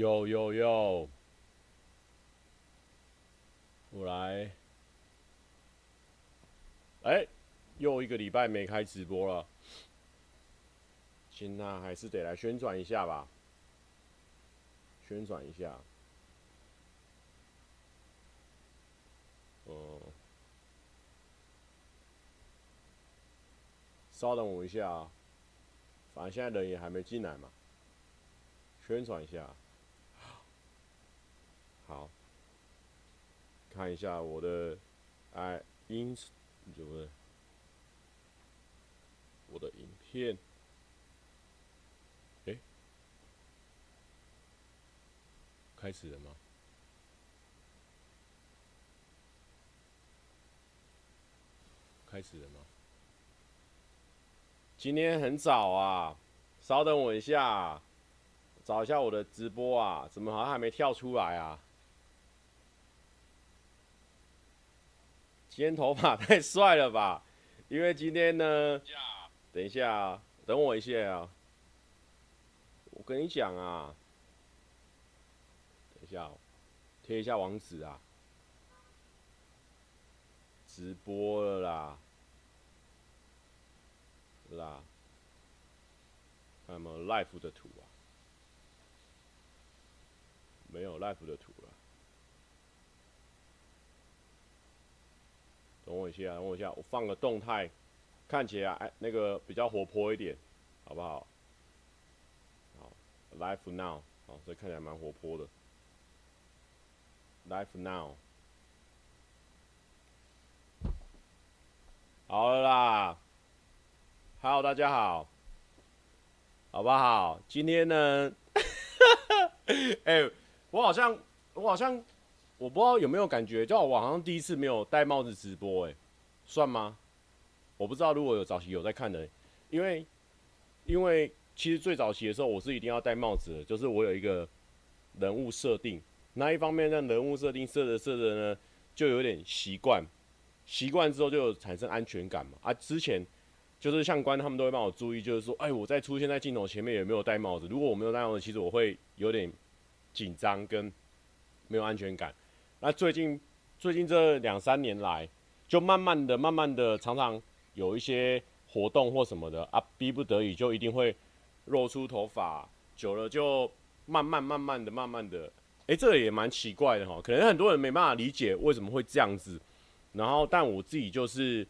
有有有，我来。哎、又一个礼拜没开直播了，行，那还是得来宣传一下吧。宣传一下。嗯。稍等我一下啊，反正现在人也还没进来嘛。宣传一下，好，看一下我的哎音，怎么？我的影片，哎，开始了吗？开始了吗？今天很早啊，稍等我一下。找一下我的直播啊，怎么好像还没跳出来啊？今天头发太帅了吧？因为今天呢，等一下，等我一下啊。我跟你讲啊，等一下，贴一下网址啊，直播了啦，啦，看有没有 life 的图啊？没有 life 的图了，等我一下，等我一下，我放个动态，看起来哎那个比较活泼一点，好不好？好，Life now，好，这看起来蛮活泼的 Life now，好了啦，Hello，大家好，好不好？今天呢，哎、我好像，我好像，我不知道有没有感觉，就我好像第一次没有戴帽子直播，哎，算吗？我不知道，如果有早期有在看的，因为，因为其实最早期的时候，我是一定要戴帽子的，就是我有一个人物设定，那一方面让人物设定设着设着呢，就有点习惯，习惯之后就有产生安全感嘛。啊，之前就是相关他们都会帮我注意，就是说，哎，我在出现在镜头前面有没有戴帽子？如果我没有戴帽子，其实我会有点。紧张跟没有安全感，那最近最近这两三年来，就慢慢的、慢慢的，常常有一些活动或什么的啊，逼不得已就一定会露出头发，久了就慢慢、慢慢的、慢慢的，哎、这也蛮奇怪的哈，可能很多人没办法理解为什么会这样子，然后但我自己就是，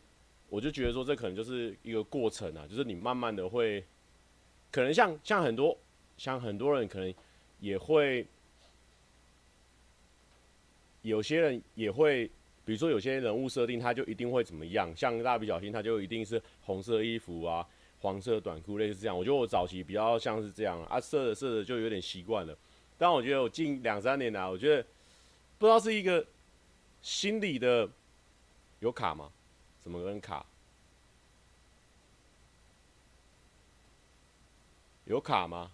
我就觉得说这可能就是一个过程啊，就是你慢慢的会，可能像像很多像很多人可能。也会，有些人也会，比如说有些人物设定，他就一定会怎么样，像蜡笔小新，他就一定是红色衣服啊，黄色短裤，类似这样。我觉得我早期比较像是这样啊，设着设着就有点习惯了。但我觉得我近两三年来，我觉得不知道是一个心理的有卡吗？怎么跟卡？有卡吗？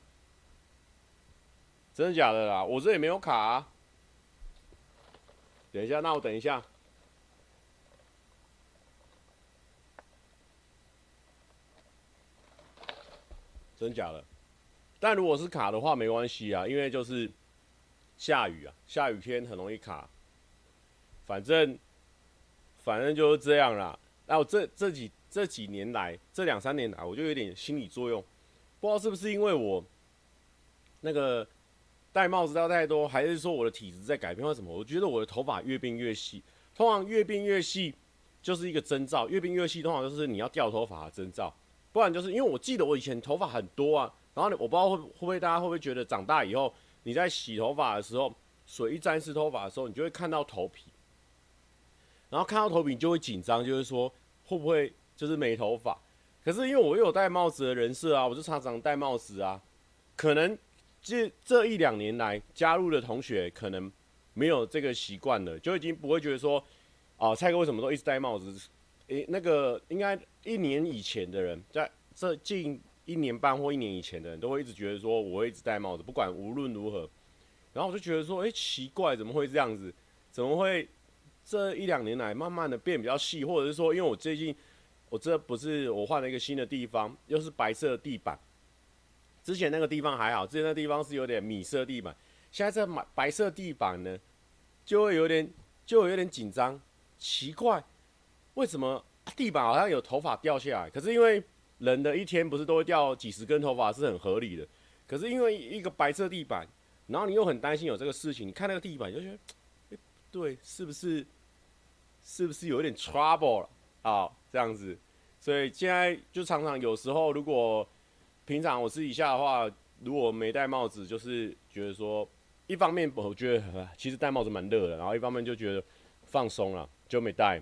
真的假的啦？我这里没有卡啊。等一下，那我等一下。真假的？但如果是卡的话，没关系啊，因为就是下雨啊，下雨天很容易卡。反正反正就是这样啦。那我这这几这几年来，这两三年来，我就有点心理作用，不知道是不是因为我那个。戴帽子戴太多，还是说我的体质在改变或什么？我觉得我的头发越变越细，通常越变越细就是一个征兆，越变越细通常就是你要掉头发的征兆，不然就是因为我记得我以前头发很多啊，然后我不知道会会不会大家会不会觉得长大以后你在洗头发的时候，水一沾湿头发的时候，你就会看到头皮，然后看到头皮你就会紧张，就是说会不会就是没头发？可是因为我又有戴帽子的人设啊，我就常常戴帽子啊，可能。这这一两年来加入的同学可能没有这个习惯了，就已经不会觉得说，啊，蔡哥为什么都一直戴帽子？诶，那个应该一年以前的人，在这近一年半或一年以前的人都会一直觉得说，我会一直戴帽子，不管无论如何。然后我就觉得说，诶，奇怪，怎么会这样子？怎么会这一两年来慢慢的变比较细？或者是说，因为我最近我这不是我换了一个新的地方，又是白色的地板。之前那个地方还好，之前那个地方是有点米色地板，现在这白白色地板呢，就会有点就有点紧张，奇怪，为什么地板好像有头发掉下来？可是因为人的一天不是都会掉几十根头发，是很合理的。可是因为一个白色地板，然后你又很担心有这个事情，你看那个地板就觉得，欸、对，是不是是不是有一点 trouble 啊？这样子，所以现在就常常有时候，如果平常我私底下的话，如果没戴帽子，就是觉得说，一方面我觉得其实戴帽子蛮热的，然后一方面就觉得放松了，就没戴。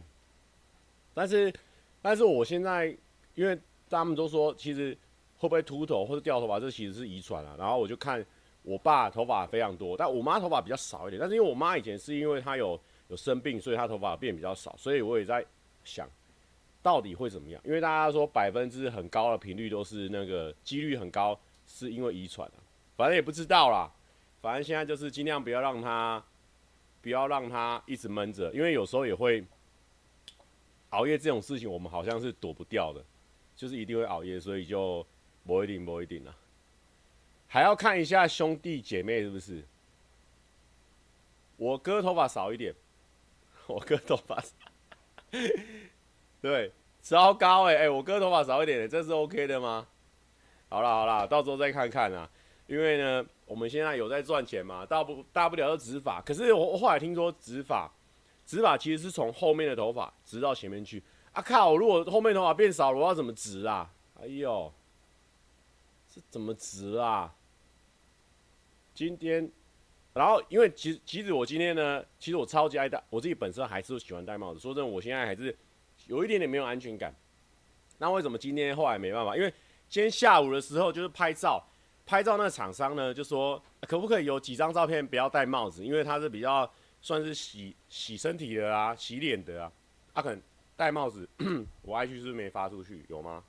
但是，但是我现在因为他们都说，其实。会不会秃头或者掉头发？这其实是遗传啊。然后我就看我爸头发非常多，但我妈头发比较少一点。但是因为我妈以前是因为她有有生病，所以她头发变比较少。所以我也在想，到底会怎么样？因为大家说百分之很高的频率都是那个几率很高，是因为遗传啊。反正也不知道啦。反正现在就是尽量不要让他，不要让他一直闷着，因为有时候也会熬夜这种事情，我们好像是躲不掉的，就是一定会熬夜，所以就。不一定，不一定啊，还要看一下兄弟姐妹是不是。我哥头发少一点，我哥头发，对，糟糕哎哎，我哥头发少一点，这是 OK 的吗？好了好了，到时候再看看啊。因为呢，我们现在有在赚钱嘛，大不大不了就植发。可是我我后来听说植发，植发其实是从后面的头发植到前面去。啊靠！如果后面头发变少了，我要怎么植啊？哎呦！这怎么植啊？今天，然后因为其实其实我今天呢，其实我超级爱戴，我自己本身还是喜欢戴帽子。说真的，我现在还是有一点点没有安全感。那为什么今天后来没办法？因为今天下午的时候就是拍照，拍照那个厂商呢就说可不可以有几张照片不要戴帽子，因为他是比较算是洗洗身体的啊，洗脸的啊，他、啊、可能戴帽子，我 IG 是不是没发出去？有吗？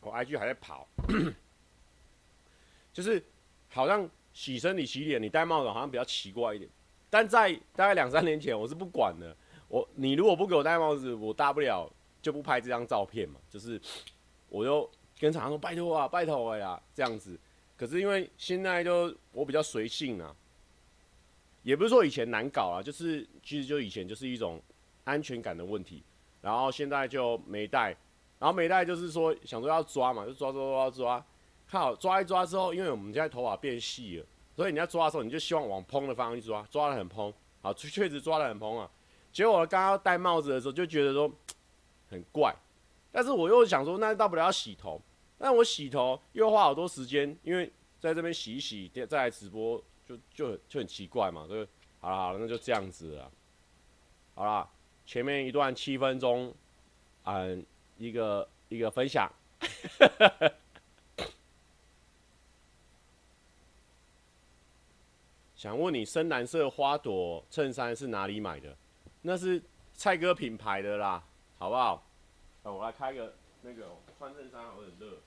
我 IG 还在跑，就是好像洗身体、洗脸，你戴帽子好像比较奇怪一点。但在大概两三年前，我是不管的。我你如果不给我戴帽子，我大不了就不拍这张照片嘛。就是我就跟厂商说拜托啊，拜托呀这样子。可是因为现在就我比较随性啊，也不是说以前难搞啊，就是其实就以前就是一种安全感的问题，然后现在就没戴。然后没戴就是说想说要抓嘛，就抓抓抓抓，看好抓一抓之后，因为我们现在头发变细了，所以你要抓的时候，你就希望往蓬的方向去抓，抓得很蓬，好，确实抓得很蓬啊。结果我刚刚戴帽子的时候就觉得说 很怪，但是我又想说，那大不了要洗头，但我洗头又花好多时间，因为在这边洗一洗再来直播就就很就很奇怪嘛，所以好了好了，那就这样子了，好了，前面一段七分钟，嗯。一个一个分享，想问你深蓝色花朵衬衫是哪里买的？那是蔡哥品牌的啦，好不好？我来开个那个穿衬衫，有点热。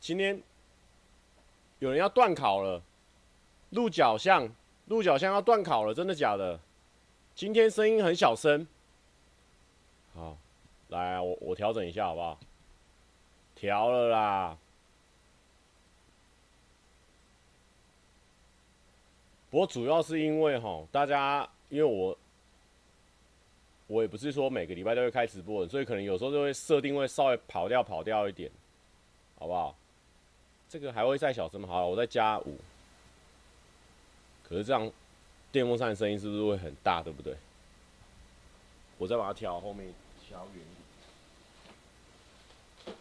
今天有人要段考了，鹿角巷，鹿角巷要段考了，真的假的？今天声音很小声，好，来，我我调整一下好不好？调了啦。不过主要是因为哈，大家因为我我也不是说每个礼拜都会开直播的，所以可能有时候就会设定会稍微跑掉跑掉一点，好不好？这个还会再小声吗？好，我再加五。可是这样，电风扇的声音是不是会很大？对不对？我再把它调后面调远一点。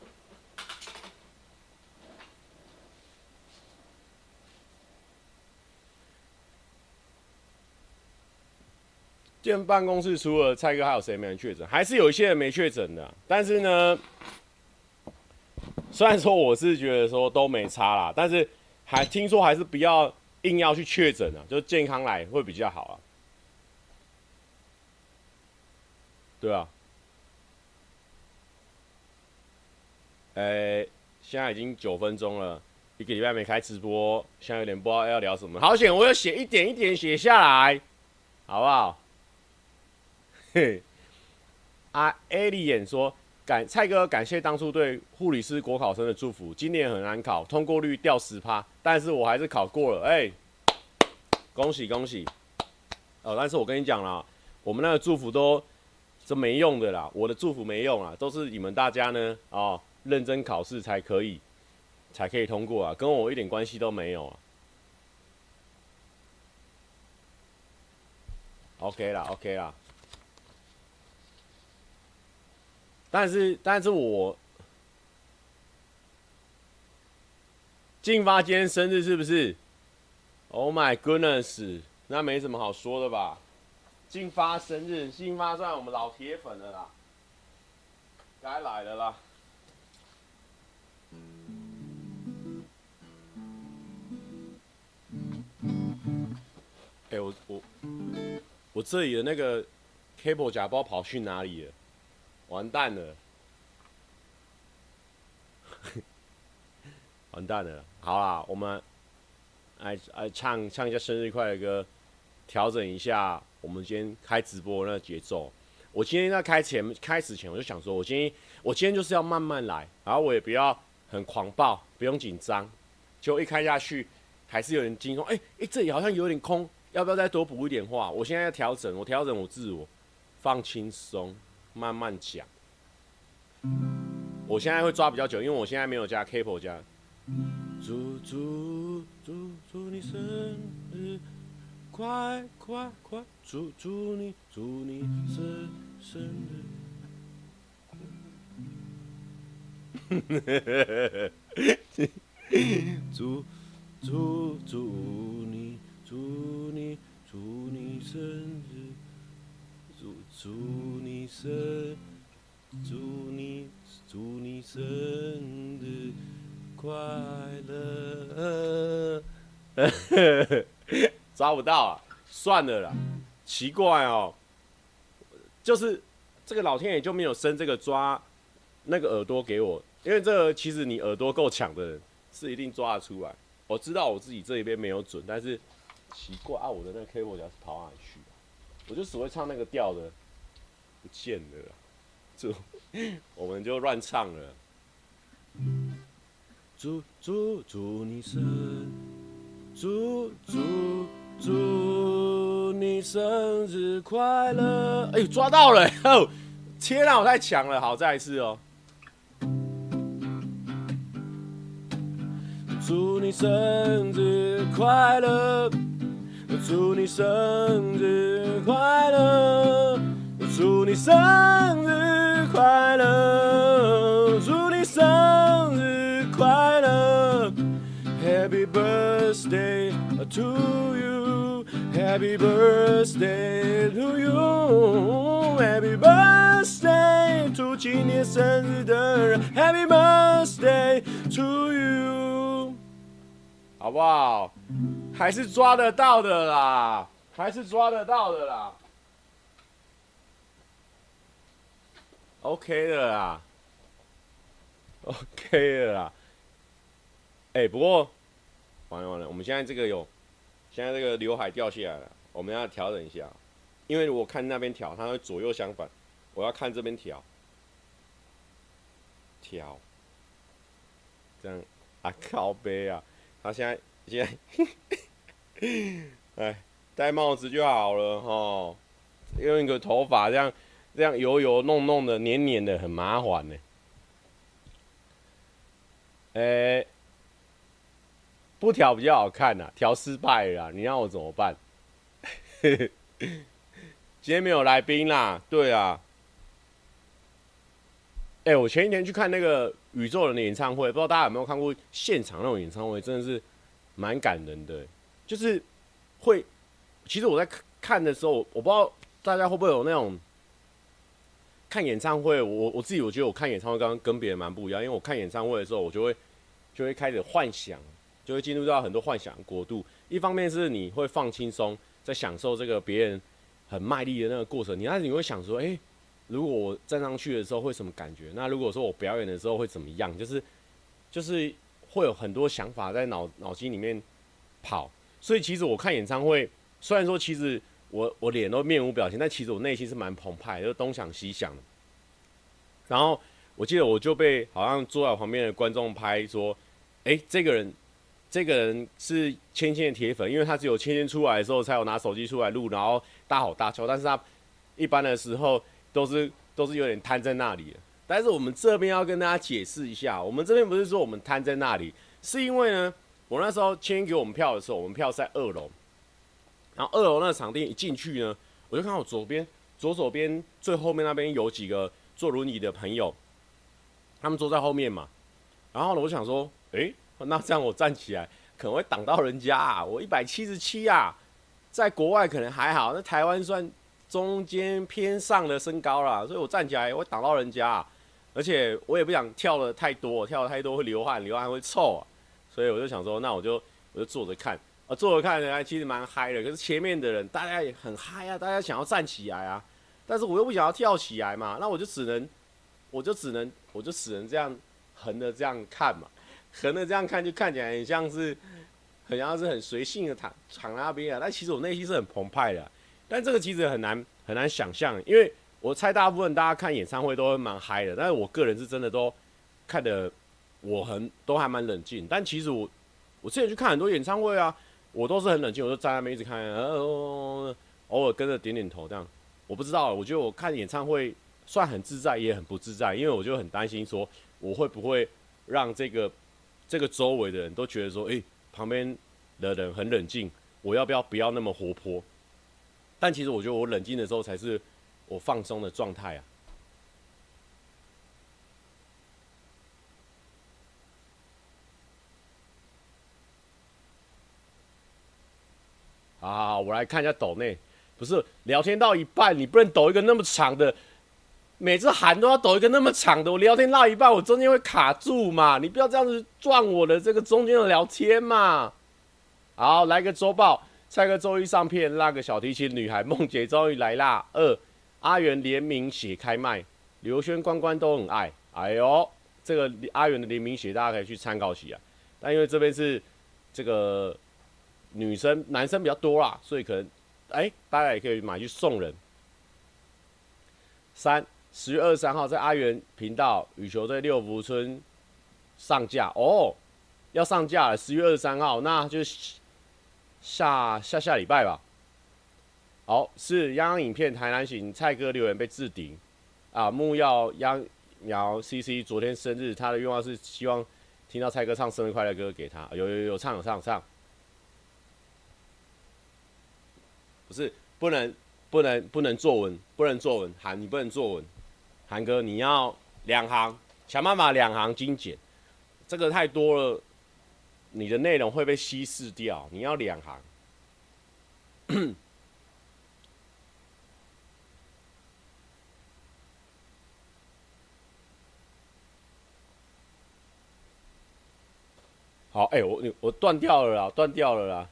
进办公室除了蔡哥，还有谁没确诊？还是有一些人没确诊的。但是呢？虽然说我是觉得说都没差啦，但是还听说还是不要硬要去确诊啊，就健康来会比较好啊。对啊。哎，现在已经九分钟了，一个礼拜没开直播，现在有点不知道要聊什么。好险，我有写一点一点写下来，好不好？嘿，啊，艾莉演说感蔡哥感谢当初对护理师国考生的祝福。今年很难考，通过率掉十趴，但是我还是考过了，哎、恭喜恭喜！哦，但是我跟你讲啦，我们那个祝福都是没用的啦，我的祝福没用啊，都是你们大家呢，哦，认真考试才可以，才可以通过啊，跟我一点关系都没有啊。OK 啦，OK 啦。但是，但是我进发今天生日是不是？Oh my goodness，那没什么好说的吧？进发生日，进发算我们老铁粉了啦，该来的啦。哎、我我我这里的那个 cable 夹包跑去哪里了？完蛋了，完蛋了！好啦，我们来来唱唱一下生日快乐歌，调整一下我们今天开直播那个节奏。我今天在开前开始前，我就想说，我今天我今天就是要慢慢来，然后我也不要很狂暴，不用紧张。就一开下去，还是有点惊慌。哎哎，这里好像有点空，要不要再多补一点话？我现在要调整，我调整我自我，放轻松。慢慢讲，我现在会抓比较久，因为我现在没有加 capo 加。祝祝祝祝你生日快快快！祝祝你祝你生生日。祝祝祝你祝你祝你生日。祝祝你生，祝你祝你生日快乐！抓不到啊，算了啦。奇怪哦，就是这个老天爷就没有生这个抓那个耳朵给我，因为这个其实你耳朵够强的人是一定抓得出来。我知道我自己这一边没有准，但是奇怪啊，我的那个 cable 是跑哪里去？我就只会唱那个调的，不见了，就我们就乱唱了。祝祝祝你生，祝祝祝你生日快乐！哎呦，抓到了！哦，天哪，我太强了！好，再一次哦。祝你生日快乐！祝你生日快乐！祝你生日快乐！祝你生日快乐！Happy birthday to you! Happy birthday to you! Happy birthday to 今年生日的人！Happy birthday to you！好不好？还是抓得到的啦，还是抓得到的啦，OK 的啦，OK 的啦。哎、不过完了完了，我们现在这个有，现在这个刘海掉下来了，我们要调整一下，因为我看那边调，它会左右相反，我要看这边调，调，这样啊靠背啊，他现在现在。哎，戴帽子就好了哈，用一个头发这样这样油油弄弄的黏黏的很麻烦呢。哎、不调比较好看呐、啊，调失败了，你让我怎么办？今天没有来宾啦，对啊。哎、我前一天去看那个宇宙人的演唱会，不知道大家有没有看过现场那种演唱会，真的是蛮感人的。就是会，其实我在看的时候，我不知道大家会不会有那种看演唱会。我我自己我觉得我看演唱会刚刚跟别人蛮不一样，因为我看演唱会的时候，我就会就会开始幻想，就会进入到很多幻想国度。一方面是你会放轻松，在享受这个别人很卖力的那个过程，你那你会想说，哎，如果我站上去的时候会什么感觉？那如果说我表演的时候会怎么样？就是就是会有很多想法在脑脑筋里面跑。所以其实我看演唱会，虽然说其实我我脸都面无表情，但其实我内心是蛮澎湃，就东想西想。然后我记得我就被好像坐在旁边的观众拍说：“哎，这个人。”这个人是芊芊的铁粉，因为他只有芊芊出来的时候才有拿手机出来录，然后大吼大叫。但是他一般的时候都是都是有点瘫在那里。但是我们这边要跟大家解释一下，我们这边不是说我们瘫在那里，是因为呢，我那时候签给我们票的时候，我们票在二楼，然后二楼那个场地一进去呢，我就看到左边左手边最后面那边有几个坐轮椅的朋友，他们坐在后面嘛，然后呢，我想说，诶。那这样我站起来可能会挡到人家啊！我一百七十七啊，在国外可能还好，那台湾算中间偏上的身高啦，所以我站起来会挡到人家，而且我也不想跳的太多，跳的太多会流汗，流汗会臭啊，所以我就想说，那我就我就坐着看啊，坐着看，人其实蛮嗨的。可是前面的人大家也很嗨啊，大家想要站起来啊，但是我又不想要跳起来嘛，那我就只能，我就只能，我就只能这样横着这样看嘛。横的这样看就看起来很像是，很像是很随性的躺躺那边啊，但其实我内心是很澎湃的。但这个其实很难很难想象，因为我猜大部分大家看演唱会都会蛮嗨的，但是我个人是真的都看的我很都还蛮冷静。但其实我我之前去看很多演唱会啊，我都是很冷静，我就站在那边一直看，呃，偶尔跟着点点头这样。我不知道，我觉得我看演唱会算很自在，也很不自在，因为我就很担心说我会不会让这个。这个周围的人都觉得说，诶，旁边的人很冷静，我要不要不要那么活泼？但其实我觉得我冷静的时候才是我放松的状态啊。好好，我来看一下抖内，不是聊天到一半，你不能抖一个那么长的。每次喊都要抖一个那么长的，我聊天到一半，我中间会卡住嘛？你不要这样子撞我的这个中间的聊天嘛！好，来个周报，蔡哥周一上片，那个小提琴女孩梦姐终于来啦。二，阿元联名写开麦，刘轩关关都很爱。哎呦，这个阿元的联名写大家可以去参考一下。但因为这边是这个女生男生比较多啦，所以可能哎，大家也可以买去送人。三。十月二十三号在阿元频道羽球队六福村上架哦，要上架了。十月二十三号，那就下下下礼拜吧。好，是央央影片台南行蔡哥留言被置顶啊。木曜央苗 CC 昨天生日，他的愿望是希望听到蔡哥唱生日快乐歌给他。有有有唱有唱有唱，不是不能不能不能作文，不能作文，韩你不能作文。韩哥，你要两行，想办法两行精简，这个太多了，你的内容会被稀释掉。你要两行。好，哎、欸，我我断掉了啦，断掉了啦。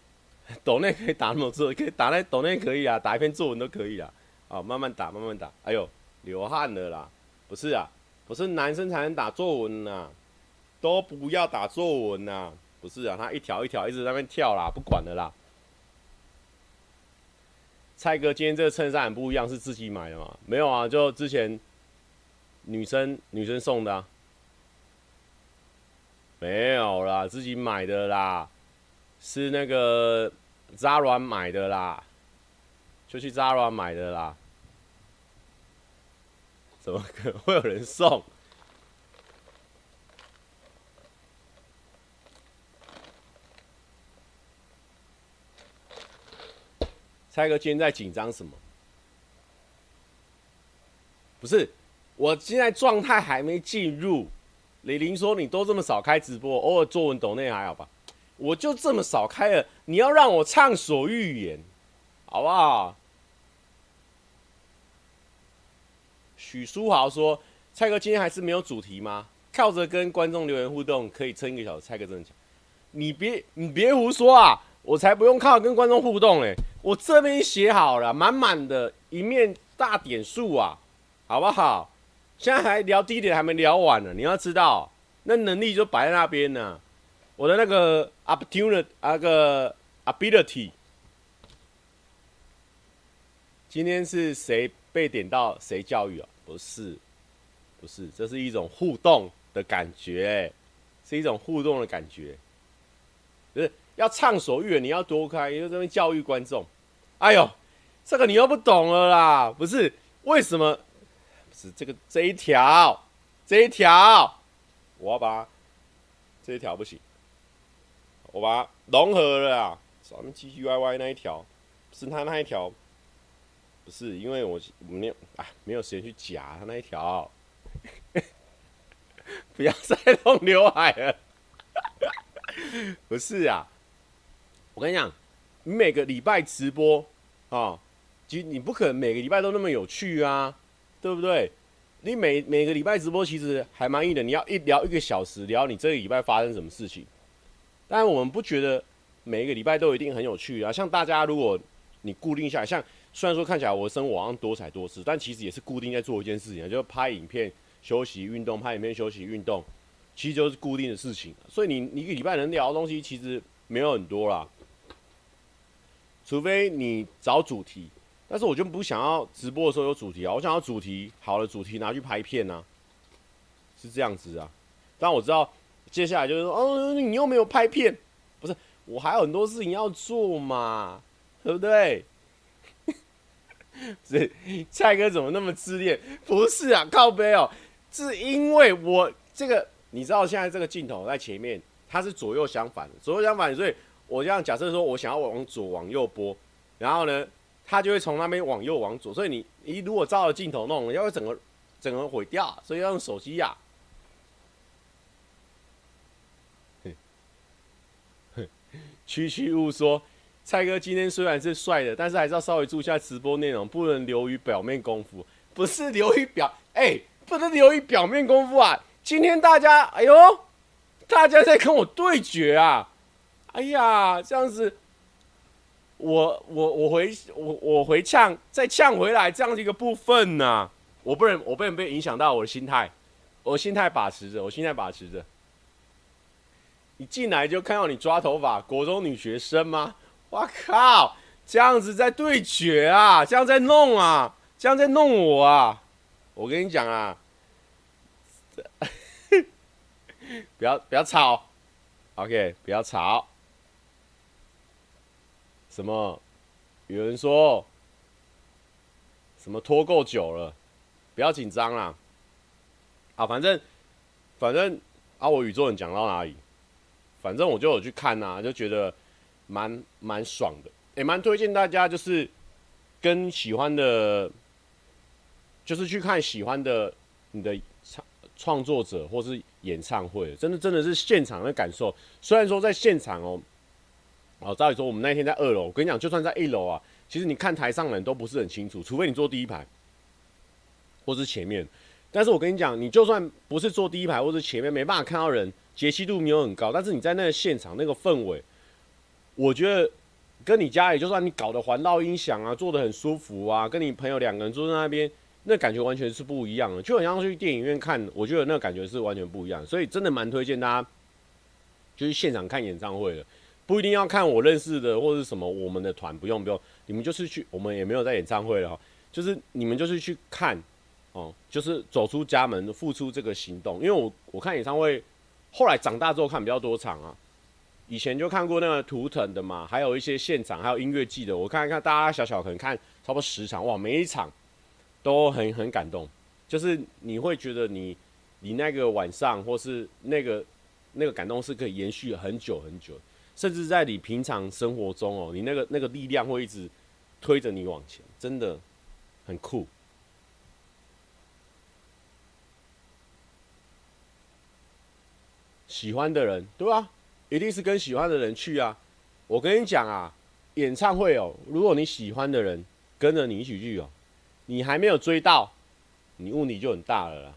抖内可以打那么多，可以打那抖内可以啊，打一篇作文都可以啊。好，慢慢打，慢慢打。哎呦。流汗了啦，不是啊，不是男生才能打作文呐、啊，都不要打作文呐、啊，不是啊，他一条一条一直在那边跳啦，不管了啦。蔡哥，今天这个衬衫很不一样，是自己买的吗？没有啊，就之前女生女生送的、啊，没有啦，自己买的啦，是那个 Zara 买的啦，就去 Zara 买的啦。怎么可能会有人送？蔡哥今天在紧张什么？不是，我现在状态还没进入。李玲说：“你都这么少开直播，偶尔作文抖内还好吧？我就这么少开了，你要让我畅所欲言，好不好？”许书豪说：“蔡哥今天还是没有主题吗？靠着跟观众留言互动可以撑一个小时。”蔡哥真的讲，你别你别胡说啊！我才不用靠跟观众互动嘞，我这边写好了，满满的一面大点数啊，好不好？现在还聊低点还没聊完呢，你要知道，那能力就摆在那边呢。我的那个 opportunity 那个 ability，今天是谁被点到谁教育啊？不是，不是，这是一种互动的感觉，是一种互动的感觉，就是要畅所欲言，你要多开，因为这边教育观众。哎呦，这个你又不懂了啦，不是？为什么？是这个这一条，这一条，我要把这一条不行，我把它融合了啊，咱们唧唧歪歪那一条，是他那一条，不是因为我没有啊，没有时间去夹他那一条，不要再弄刘海了，不是啊，我跟你讲。你每个礼拜直播啊，其实你不可能每个礼拜都那么有趣啊，对不对？你每每个礼拜直播其实还蛮硬的，你要一聊一个小时，聊你这个礼拜发生什么事情。当然我们不觉得每一个礼拜都一定很有趣啊。像大家如果你固定下来，像虽然说看起来我的生活好像多彩多姿，但其实也是固定在做一件事情，就拍影片、休息、运动，拍影片、休息、运动，其实就是固定的事情。所以你你一个礼拜能聊的东西其实没有很多啦。除非你找主题，但是我就不想要直播的时候有主题啊，我想要主题好的主题拿去拍片啊，是这样子啊。但我知道接下来就是说，哦，你又没有拍片，不是，我还有很多事情要做嘛，对不对？是蔡哥怎么那么自恋？不是啊，靠背哦，是因为我这个，你知道现在这个镜头在前面，它是左右相反的，左右相反，所以。我这样假设说，我想要往左往右拨，然后呢，它就会从那边往右往左，所以你你如果照着镜头弄，要会整个整个毁掉，所以要用手机呀、啊。区区误说，蔡哥今天虽然是帅的，但是还是要稍微注意一下直播内容，不能流于表面功夫。不是流于表，哎、不能流于表面功夫啊！今天大家，哎呦，大家在跟我对决啊！哎呀，这样子，我我我回我我回呛，再呛回来这样的一个部分呢、我不能我不能被影响到我的心态，我心态把持着，我心态把持着。你进来就看到你抓头发，国中女学生吗？我靠，这样子在对决啊，这样在弄啊，这样在弄我啊！我跟你讲啊，不要不要吵，OK，不要吵。什么？有人说什么拖够久了？不要紧张啦。啊，反正反正啊，我宇宙人讲到哪里？反正我就有去看呐、就觉得蛮蛮爽的，也蛮推荐大家，就是跟喜欢的，就是去看喜欢的你的创创作者或是演唱会，真的真的是现场的感受。虽然说在现场哦。哦，照理说我们那天在二楼，我跟你讲，就算在一楼啊，其实你看台上人都不是很清楚，除非你坐第一排，或是前面。但是我跟你讲，你就算不是坐第一排或是前面，没办法看到人，解析度没有很高，但是你在那个现场那个氛围，我觉得跟你家里就算你搞的环绕音响啊，坐得很舒服啊，跟你朋友两个人坐在那边，那感觉完全是不一样的，就很像去电影院看，我觉得那个感觉是完全不一样，所以真的蛮推荐大家，就是现场看演唱会的。不一定要看我认识的或者什么我们的团，不用不用，你们就是去，我们也没有在演唱会了哈，就是你们就是去看，哦，就是走出家门，付出这个行动。因为我我看演唱会，后来长大之后看比较多场啊，以前就看过那个图腾的嘛，还有一些现场，还有音乐季的，我看一看大大小小可能看差不多十场，哇，每一场都很很感动，就是你会觉得你你那个晚上或是那个那个感动是可以延续很久很久。甚至在你平常生活中哦，你那个那个力量会一直推着你往前，真的很酷。喜欢的人，对吧？一定是跟喜欢的人去啊！我跟你讲啊，演唱会哦，如果你喜欢的人跟着你一起去哦，你还没有追到，你问题就很大了啦。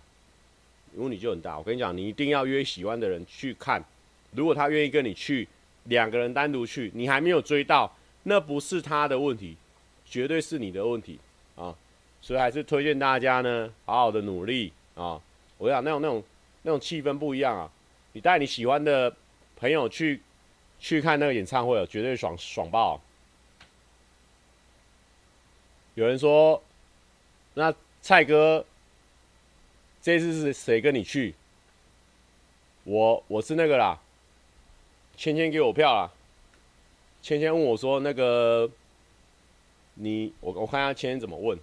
问题就很大。我跟你讲，你一定要约喜欢的人去看，如果他愿意跟你去。两个人单独去，你还没有追到，那不是他的问题，绝对是你的问题啊！所以还是推荐大家呢，好好的努力啊！我想那种那种那种气氛不一样啊！你带你喜欢的朋友去去看那个演唱会，绝对爽爽爆。有人说，那蔡哥这次是谁跟你去？我我是那个啦，芊芊给我票啦。芊芊问我说：“那个你我我看下芊芊怎么问，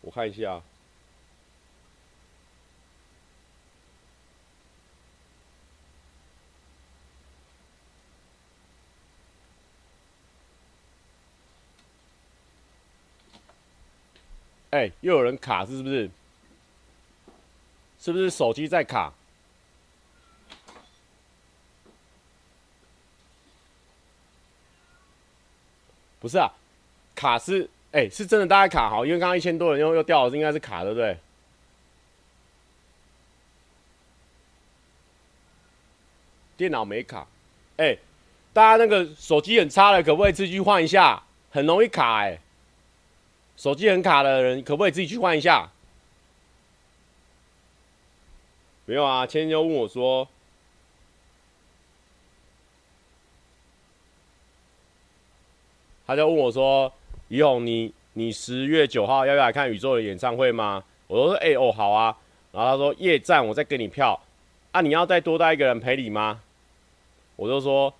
我看一下。”哎、又有人卡是不是？是不是手机在卡？不是啊，卡是哎、是真的大家卡好，因为刚刚一千多人又又掉了，应该是卡对不对？电脑没卡，哎、大家那个手机很差的，可不可以自己去换一下？很容易卡哎、手机很卡的人，可不可以自己去换一下？没有啊，芊芊就问我说，他就问我说：“怡宏，你你十月九号要不要来看宇宙的演唱会吗？”我说：“哎、哦，好啊。”然后他说：“夜战，我再给你票。啊，你要再多带一个人陪你吗？”我就说：“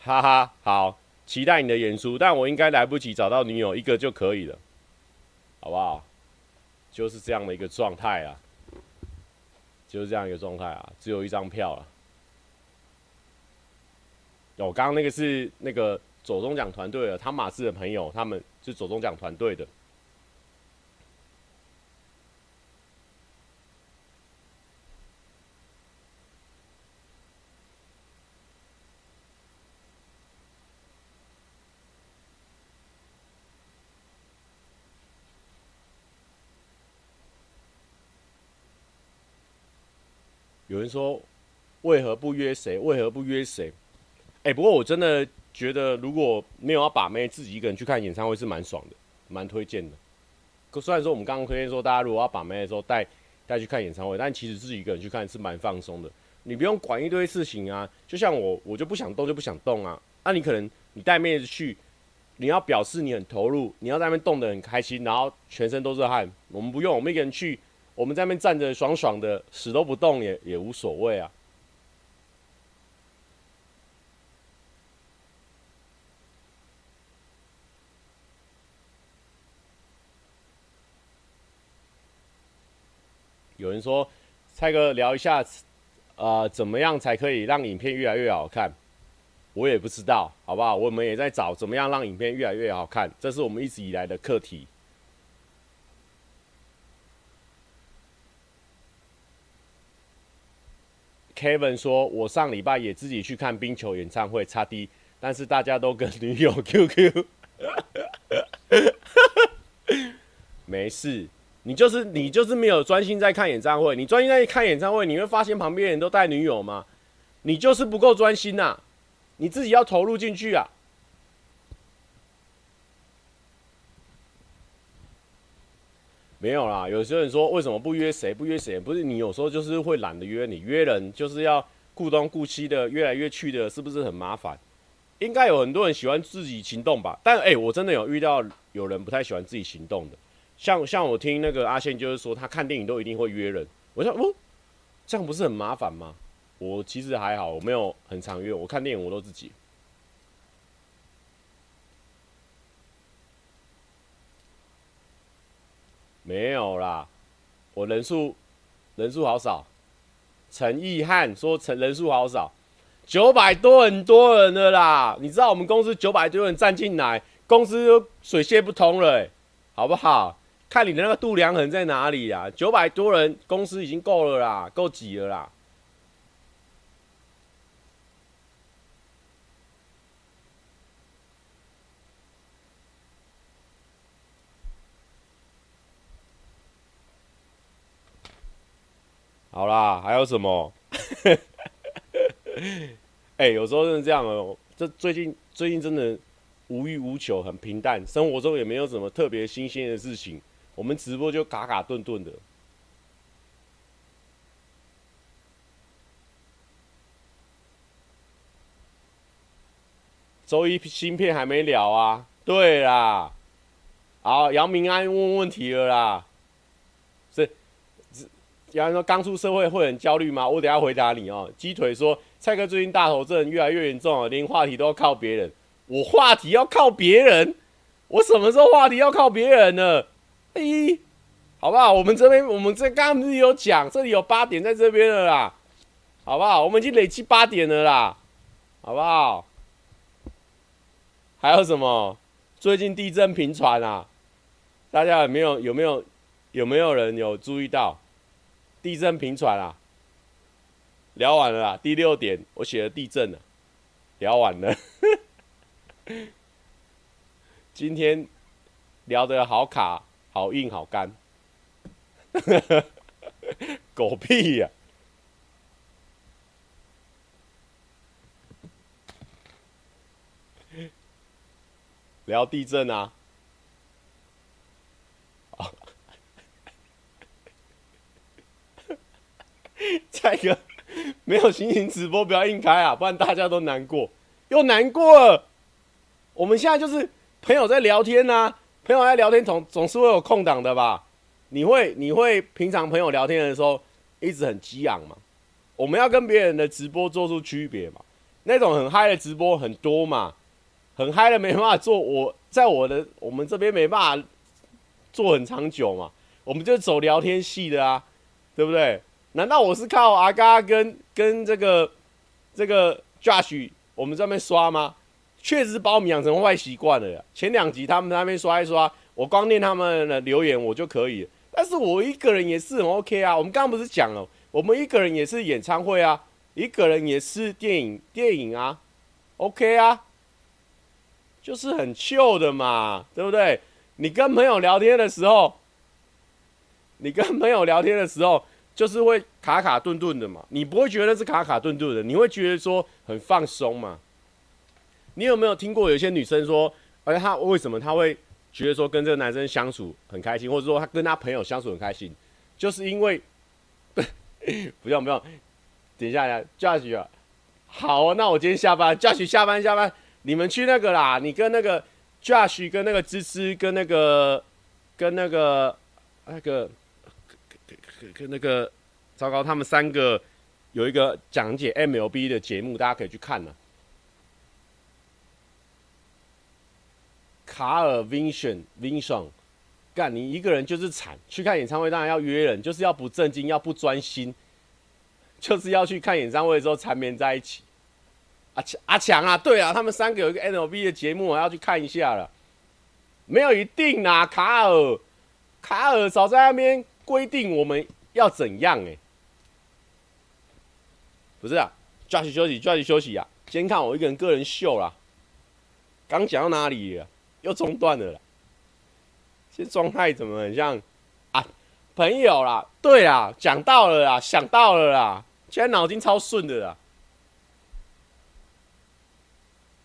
哈哈，好，期待你的演出，但我应该来不及找到女友，一个就可以了。”好不好？就是这样的一个状态啊，就是这样一个状态啊，只有一张票了。哦刚刚那个是那个左中奖团队的他马氏的朋友，他们是左中奖团队的。有人说，为何不约谁？为何不约谁？哎、不过我真的觉得，如果没有要把妹，自己一个人去看演唱会是蛮爽的，蛮推荐的。可虽然说我们刚刚推荐说，大家如果要把妹的时候带带去看演唱会，但其实自己一个人去看是蛮放松的。你不用管一堆事情啊，就像我，我就不想动就不想动啊。那、你可能你带妹子去，你要表示你很投入，你要在那边动得很开心，然后全身都是汗。我们不用，我们一个人去。我们在那边站着爽爽的，死都不动也也无所谓啊。有人说，蔡哥聊一下，呃，怎么样才可以让影片越来越好看？我也不知道，好不好？我们也在找怎么样让影片越来越好看，这是我们一直以来的课题。Kevin 说：“我上礼拜也自己去看冰球演唱会，差 D，但是大家都跟女友 QQ。没事，你就是你就是没有专心在看演唱会。你专心在看演唱会，你会发现旁边人都带女友吗？你就是不够专心呐，你自己要投入进去啊。”没有啦，有些人说为什么不约谁不约谁？不是你有时候就是会懒得约你，约人就是要顾东顾西的，越来越去的，是不是很麻烦？应该有很多人喜欢自己行动吧？但哎、我真的有遇到有人不太喜欢自己行动的，像像我听那个阿宪就是说，他看电影都一定会约人。我想，哦，这样不是很麻烦吗？我其实还好，我没有很常约，我看电影我都自己。没有啦，我人数人数好少。陈意汉说：“陈人数好少，九百多很多人了啦。你知道我们公司九百多人站进来，公司都水泄不通了，好不好？看你的那个度量衡在哪里呀？九百多人，公司已经够了啦，够挤了啦。”好啦还有什么？哎有时候是这样哦这最近最近真的无欲无求很平淡生活中也没有什么特别新鲜的事情我们直播就卡卡顿顿的。周一芯片还没了啊对啦。好杨明安问问题了啦。有人说刚出社会会很焦虑吗？我等下回答你哦。鸡腿说，蔡哥最近大头症越来越严重了，连话题都要靠别人。我话题要靠别人？我什么时候话题要靠别人了？咦、好不好？我们这边，我们这刚刚不是有讲，这里有八点在这边了啦，好不好？我们已经累积八点了啦，好不好？还有什么？最近地震频传啊，大家有没有有没有有没有人有注意到地震频传啊？聊完了啦，第六点我写了地震了，聊完了。今天聊得好卡，好硬，好干，狗屁呀、啊！聊地震啊！下一个没有心情直播，不要硬开啊，不然大家都难过，又难过了。我们现在就是朋友在聊天呐、朋友在聊天总总是会有空档的吧？你会你会平常朋友聊天的时候一直很激昂嘛？我们要跟别人的直播做出区别嘛？那种很嗨的直播很多嘛？很嗨的没办法做，我在我的我们这边没办法做很长久嘛？我们就走聊天系的啊，对不对？难道我是靠阿嘎跟跟这个这个 Josh 我们这边刷吗？确实把我们养成坏习惯了呀。前两集他们那边刷一刷，我光念他们的留言我就可以。但是我一个人也是很 OK 啊。我们刚刚不是讲了，我们一个人也是演唱会啊，一个人也是电影电影啊，OK 啊，就是很 chill 的嘛，对不对？你跟朋友聊天的时候，你跟朋友聊天的时候，就是会卡卡顿顿的嘛，你不会觉得是卡卡顿顿的，你会觉得说很放松嘛。你有没有听过有些女生说，而且她为什么她会觉得说跟这个男生相处很开心，或者说她跟她朋友相处很开心，就是因为 不用不用，等一下呀，Josh 啊，好，那我今天下班，Josh 下班下班，你们去那个啦，你跟那个 Josh 跟那个芝芝跟那个跟那个那个跟那个糟糕，他们三个有一个讲解 MLB 的节目，大家可以去看了。卡尔 Vincent Vincent，干你一个人就是惨。去看演唱会当然要约人，就是要不正经，要不专心，就是要去看演唱会的时候缠绵在一起。阿强阿强啊，对啊，他们三个有一个 MLB 的节目，我要去看一下了。没有一定啊，卡尔卡尔早在那边规定我们要怎样哎、不是啊抓紧休息抓紧休息啊。今天看我一个人个人秀啦。刚讲到哪里了？又中断了啦，这状态怎么很像啊？朋友啦，对啦，讲到了啦，想到了啦，现在脑筋超顺的啦。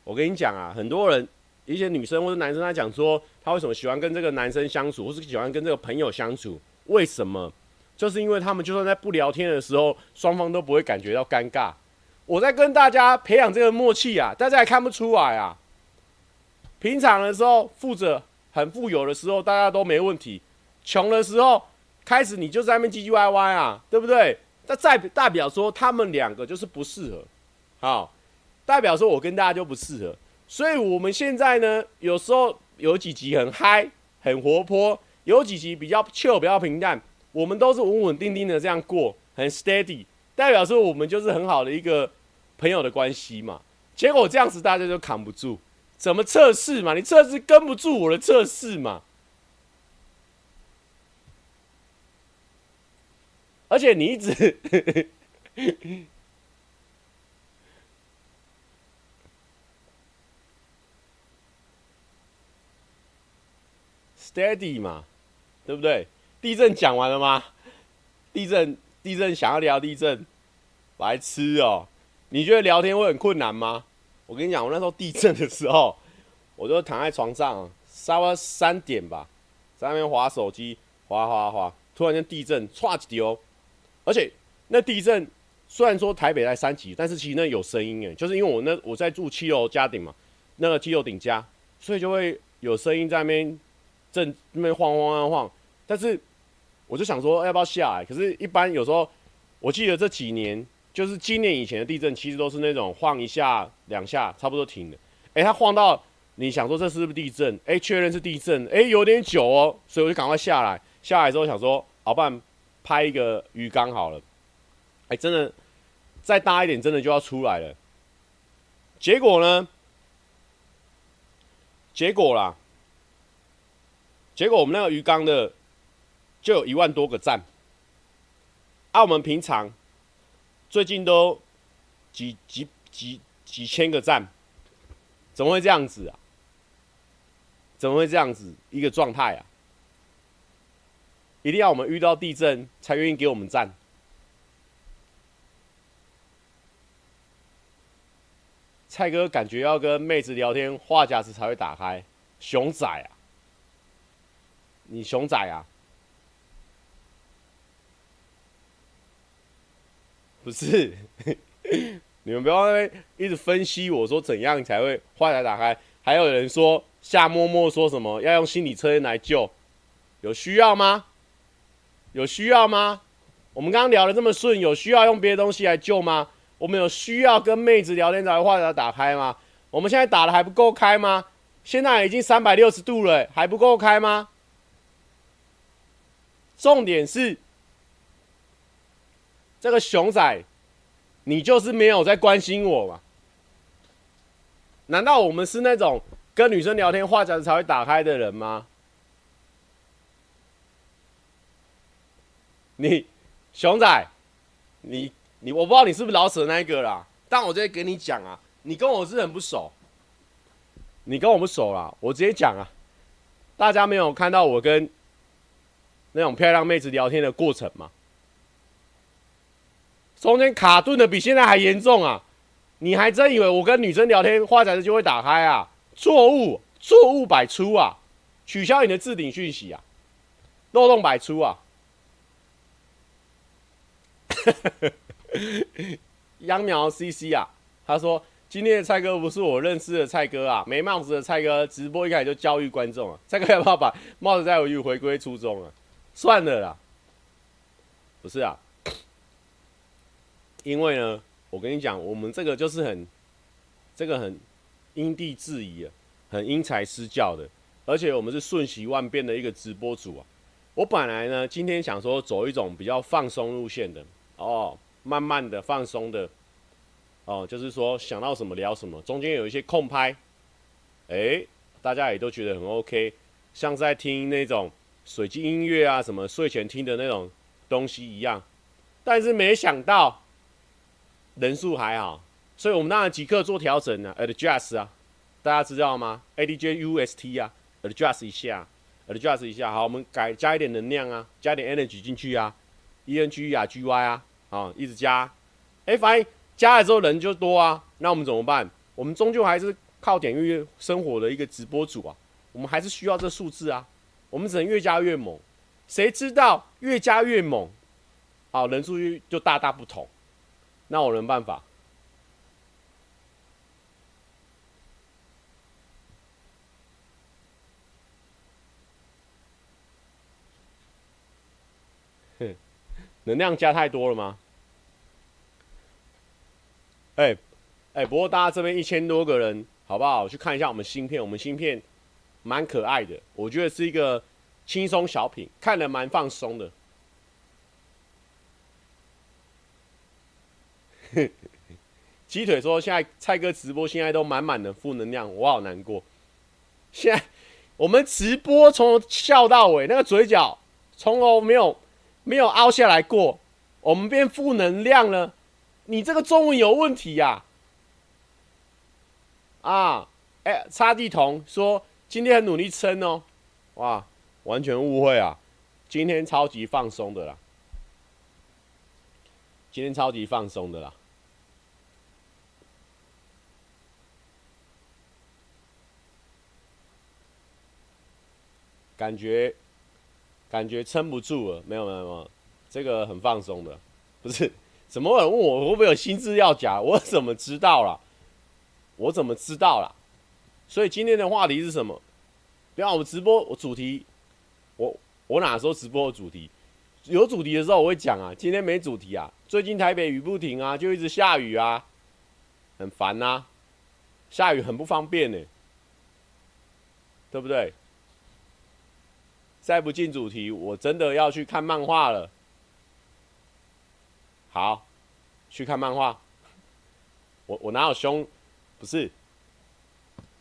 我跟你讲啊，很多人，一些女生或者男生，他讲说他为什么喜欢跟这个男生相处，或是喜欢跟这个朋友相处？为什么？就是因为他们就算在不聊天的时候，双方都不会感觉到尴尬。我在跟大家培养这个默契啊，大家还看不出来啊。平常的时候，富者很富有的时候，大家都没问题；穷的时候，开始你就在那边唧唧歪歪啊，对不对？那代代表说他们两个就是不适合，好，代表说我跟大家就不适合。所以我们现在呢，有时候有几集很嗨、很活泼，有几集比较 chill、比较平淡，我们都是稳稳定定的这样过，很 steady，代表说我们就是很好的一个朋友的关系嘛。结果这样子大家就扛不住。怎么测试嘛？你测试跟不住我的测试嘛？而且你一直 steady 嘛，对不对？地震讲完了吗？地震，地震，想要聊地震，白痴哦！你觉得聊天会很困难吗？我跟你讲，我那时候地震的时候，我就躺在床上，差不多三点吧，在那边滑手机，滑滑滑，突然间地震，唰一丢，而且那地震虽然说台北在三级，但是其实那有声音诶，就是因为我那我在住七楼家顶嘛，那个七楼顶加，所以就会有声音在那边震，那边晃晃晃晃。但是我就想说要不要下来？可是，一般有时候我记得这几年，就是今年以前的地震，其实都是那种晃一下两下，差不多停了。哎，它晃到你想说这是不是地震？哎，确认是地震。哎，有点久哦，所以我就赶快下来。下来之后想说，好不然拍一个鱼缸好了。哎，真的再大一点，真的就要出来了。结果呢？结果啦，结果我们那个鱼缸的就有一万多个赞，啊，我们平常最近都几几几几千个赞，怎么会这样子啊？怎么会这样子一个状态啊？一定要我们遇到地震才愿意给我们赞。蔡哥感觉要跟妹子聊天，话匣子才会打开。熊仔啊，你熊仔啊？不是，你们不要一直分析我说怎样才会话匣打开。还有人说夏默默说什么要用心理测验来救，有需要吗？有需要吗？我们刚刚聊得这么顺，有需要用别的东西来救吗？我们有需要跟妹子聊天才会话匣打开吗？我们现在打的还不够开吗？现在已经三百六十度了，还不够开吗？重点是这个熊仔，你就是没有在关心我吗？难道我们是那种跟女生聊天话匣子才会打开的人吗？你熊仔，你。你我不知道你是不是老舍那一个啦，但我直接跟你讲啊，你跟我是很不熟，你跟我不熟啦，我直接讲啊，大家没有看到我跟那种漂亮妹子聊天的过程吗？中间卡顿的比现在还严重啊！你还真以为我跟女生聊天话匣子就会打开啊？错误，错误百出啊！取消你的置顶讯息啊！漏洞百出啊！秧苗 CC 啊，他说今天的蔡哥不是我认识的蔡哥啊，没帽子的蔡哥直播一开始就教育观众啊，蔡哥要不要把帽子戴回去回归初衷啊？算了啦，不是啊，因为呢，我跟你讲，我们这个就是很这个很因地制宜啊，很因材施教的，而且我们是瞬息万变的一个直播组啊。我本来呢，今天想说走一种比较放松路线的哦。慢慢的放松的，哦，就是说想到什么聊什么，中间有一些空拍，哎，大家也都觉得很 OK，像在听那种水晶音乐啊，什么睡前听的那种东西一样。但是没想到人数还好，所以我们当然即刻做调整啊，adjust 啊，大家知道吗？adjust 啊，adjust 一下，adjust 一下，好，我们改加一点能量啊，加点 energy 进去啊，e n g y 啊，GY 啊。啊、一直加，哎、欸，发现加了之后人就多啊，那我们怎么办？我们终究还是靠点阅生活的一个直播主啊，我们还是需要这数字啊，我们只能越加越猛，谁知道越加越猛，啊，人数就大大不同，那我能办法？哼能量加太多了吗？哎、哎、不过大家这边一千多个人，好不好？去看一下我们新片，我们新片蛮可爱的，我觉得是一个轻松小品，看得蛮放松的。鸡腿说：“现在蔡哥直播现在都满满的负能量，我好难过。现在我们直播从笑到尾，那个嘴角从头没有。”没有凹下来过，我们变负能量了。你这个中文有问题呀、啊！啊，哎，擦地童说今天很努力撑哦，哇，完全误会啊！今天超级放松的啦，今天超级放松的啦，感觉。感觉撑不住了，没有没有没有，这个很放松的，不是？怎么有人问我会不会有新资料夹？我怎么知道啦？我怎么知道啦？所以今天的话题是什么？不要我们直播，主题，我我哪时候直播的主题？有主题的时候我会讲啊。今天没主题啊，最近台北雨不停啊，就一直下雨啊，很烦呐、啊，下雨很不方便呢，对不对？再不进主题，我真的要去看漫画了。好，去看漫画。我我哪有凶？不是，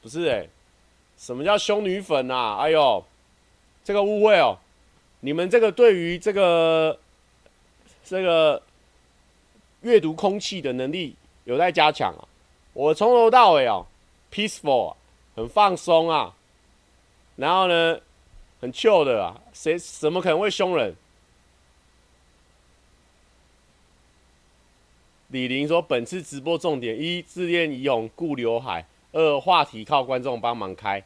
不是哎、什么叫凶女粉啊？哎呦，这个误会哦。你们这个对于这个这个阅读空气的能力有待加强啊。我从头到尾哦，peaceful，很放松啊。然后呢？很 chill 的啊，谁怎么可能会凶人？李玲说：“本次直播重点：一、自恋已红顾刘海；二、话题靠观众帮忙开；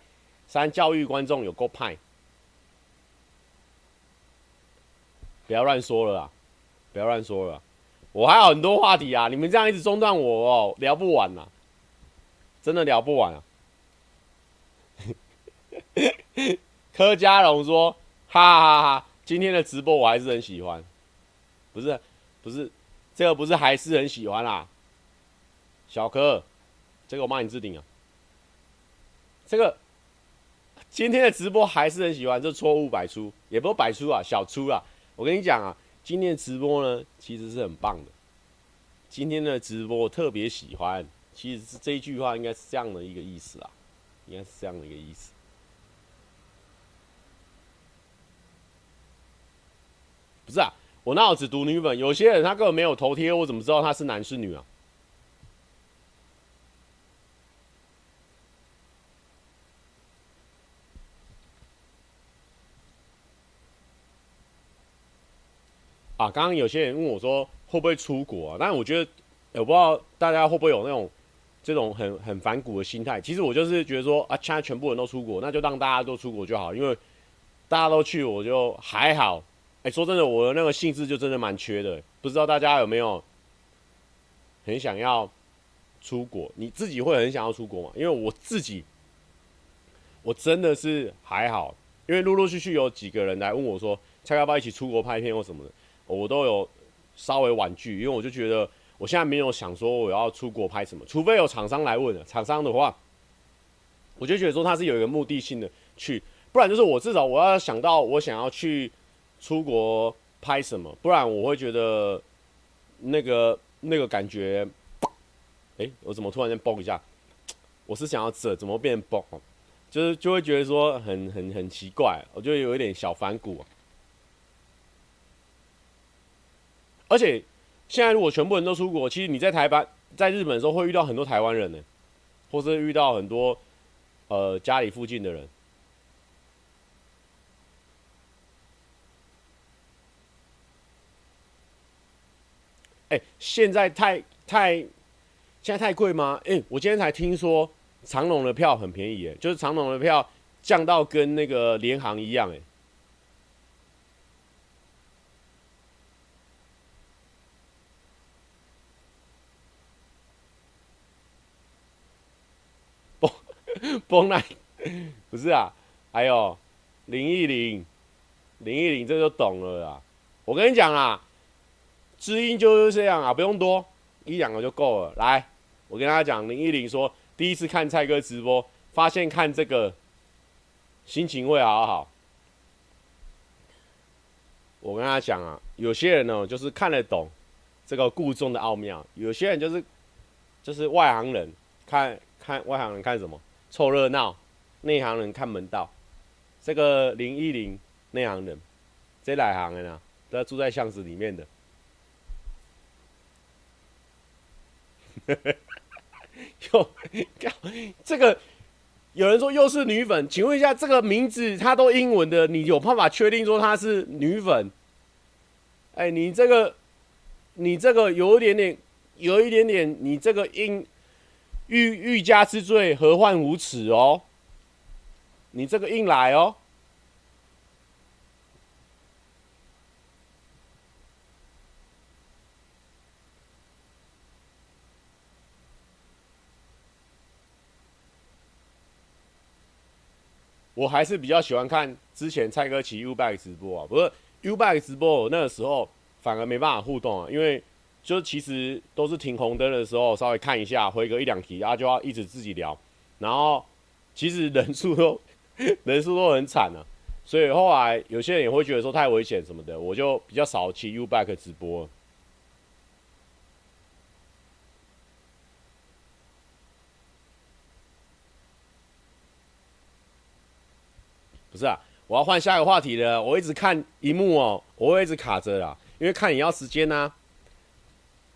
三、教育观众有够派。”不要乱说了啦！不要乱说了，我还有很多话题啊！你们这样一直中断我哦，聊不完呐，真的聊不完啊！柯家龙说：“哈哈哈哈，今天的直播我还是很喜欢，不是，不是，这个不是还是很喜欢啦。”小柯，这个我帮你置顶啊。这个今天的直播还是很喜欢，这错误百出，也不是百出啊，小出啊。我跟你讲啊，今天直播呢，其实是很棒的。今天的直播我特别喜欢，其实是这一句话应该是这样的一个意思啊，应该是这样的一个意思。不是啊，我那我只读女粉，有些人他根本没有头贴，我怎么知道他是男是女啊？啊，刚刚有些人问我说会不会出国啊？但我觉得，我不知道大家会不会有那种这种很很反骨的心态。其实我就是觉得说啊，现在全部人都出国，那就让大家都出国就好，因为大家都去，我就还好。哎、说真的，我的那个兴致就真的蛮缺的。不知道大家有没有很想要出国？你自己会很想要出国吗？因为我自己，我真的是还好。因为陆陆续续有几个人来问我说，要要不要一起出国拍片或什么的，我都有稍微婉拒，因为我就觉得我现在没有想说我要出国拍什么，除非有厂商来问了。厂商的话，我就觉得说他是有一个目的性的去，不然就是我至少我要想到我想要去。出国拍什么？不然我会觉得那个那个感觉，哎、欸，我怎么突然间嘣一下？我是想要这怎么变嘣？就是就会觉得说很很很奇怪，我就有一点小反骨。而且现在如果全部人都出国，其实你在台湾、在日本的时候会遇到很多台湾人呢，或是遇到很多呃家里附近的人。哎、欸，现在太太，现在太贵吗？哎、我今天才听说长荣的票很便宜，哎，就是长荣的票降到跟那个联航一样，哎。崩崩那不是啊？还有林忆莲，林忆莲这就懂了啦。我跟你讲啊。知音就是这样啊，不用多，一两个就够了。来，我跟大家讲，林忆莲说，第一次看蔡哥直播，发现看这个心情会好好。我跟他讲啊，有些人呢，就是看得懂这个故中的奥妙；有些人就是就是外行人，看看外行人看什么凑热闹，内行人看门道。这个林忆莲内行人，这哪行人啊？都要住在巷子里面的。哟，这个有人说又是女粉，请问一下，这个名字它都英文的，你有办法确定说她是女粉？哎、你这个，你这个有一点点，有一点点，你这个英欲欲加之罪，何患无辞哦？你这个硬来哦。我还是比较喜欢看之前蔡哥骑 U b i k 直播啊，不过 U b i k 直播那个时候反而没办法互动啊，因为就其实都是停红灯的时候稍微看一下，回个一两题啊，就要一直自己聊，然后其实人数都 人数都很惨啊，所以后来有些人也会觉得说太危险什么的，我就比较少骑 U-Bike 直播。不是啊，我要换下一个话题了。我一直看荧幕哦，我会一直卡着啦，因为看也要时间呐、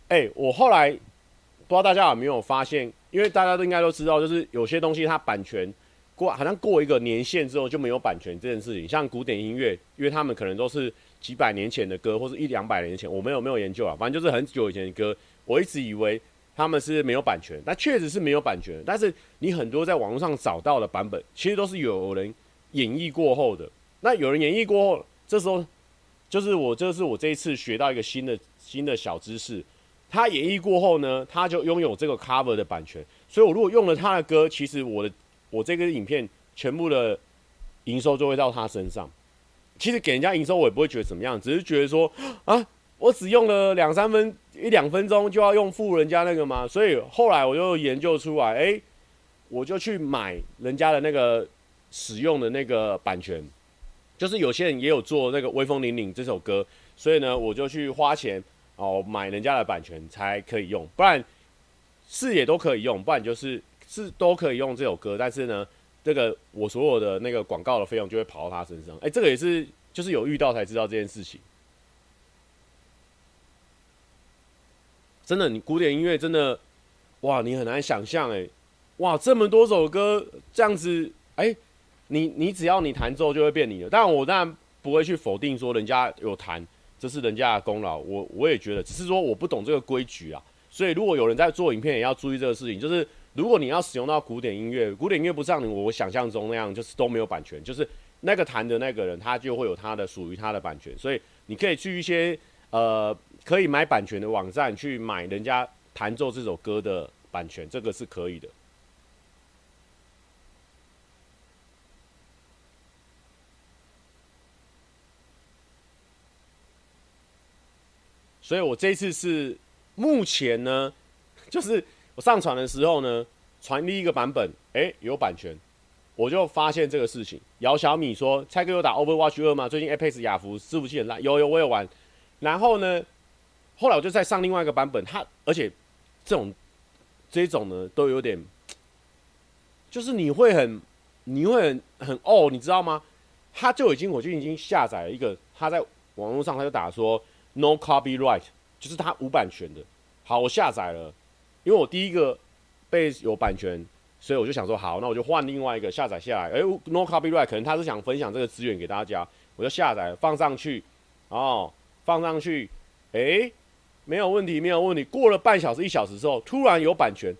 哎、我后来不知道大家有没有发现，因为大家都应该都知道，就是有些东西它版权过，好像过一个年限之后就没有版权这件事情。像古典音乐，因为他们可能都是几百年前的歌，或是一两百年前，我没有没有研究啊，反正就是很久以前的歌。我一直以为他们是没有版权，但确实是没有版权。但是你很多在网络上找到的版本，其实都是有人。演绎过后的，那有人演绎过后，这时候就是我，这是我这一次学到一个新的新的小知识。他演绎过后呢，他就拥有这个 cover 的版权，所以我如果用了他的歌，其实我的我这个影片全部的营收就会到他身上。其实给人家营收我也不会觉得怎么样，只是觉得说啊，我只用了两三分一两分钟就要用付人家那个吗？所以后来我就研究出来，哎、我就去买人家的那个。使用的那个版权，就是有些人也有做那个《威风凛凛》这首歌，所以呢，我就去花钱哦买人家的版权才可以用，不然是也都可以用，不然就是是都可以用这首歌，但是呢，这个我所有的那个广告的费用就会跑到他身上。哎，这个也是就是有遇到才知道这件事情。真的，你古典音乐真的哇，你很难想象哎，哇，这么多首歌这样子哎。你你只要你弹奏就会变你的，但我当然不会去否定说人家有弹，这是人家的功劳。我我也觉得，只是说我不懂这个规矩啊。所以如果有人在做影片，也要注意这个事情。就是如果你要使用到古典音乐，古典音乐不像你我想象中那样，就是都没有版权，就是那个弹的那个人他就会有他的属于他的版权。所以你可以去一些呃可以买版权的网站去买人家弹奏这首歌的版权，这个是可以的。所以我这次是目前呢，就是我上传的时候呢，传第一个版本，哎、有版权，我就发现这个事情。姚小米说：“蔡哥有打 Overwatch 二吗？最近 Apex 亚服伺服器很烂。”有有，我有玩。然后呢，后来我就再上另外一个版本，它而且这种这种呢都有点，就是你会很你会很很哦，你知道吗？他就已经我就已经下载了一个，他在网络上他就打说。No copyright，就是它无版权的。好，我下载了，因为我第一个被有版权，所以我就想说，好，那我就换另外一个下载下来。哎、，No copyright，可能他是想分享这个资源给大家，我就下载放上去，哦，放上去，哎、没有问题，没有问题。过了半小时、一小时之后，突然有版权，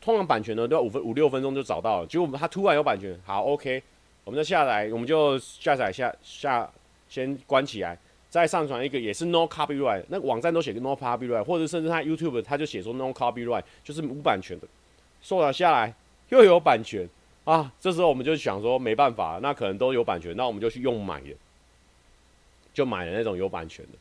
通常版权呢都要五分五六分钟就找到了，结果它突然有版权，好，OK，我们就下载，我们就下载下下，先关起来。再上传一个也是 no copyright，那个网站都写个 no copyright，或者甚至他 YouTube 他就写说 no copyright，就是无版权的。收了下来又有版权啊，这时候我们就想说没办法，那可能都有版权，那我们就去用买的，就买了那种有版权的。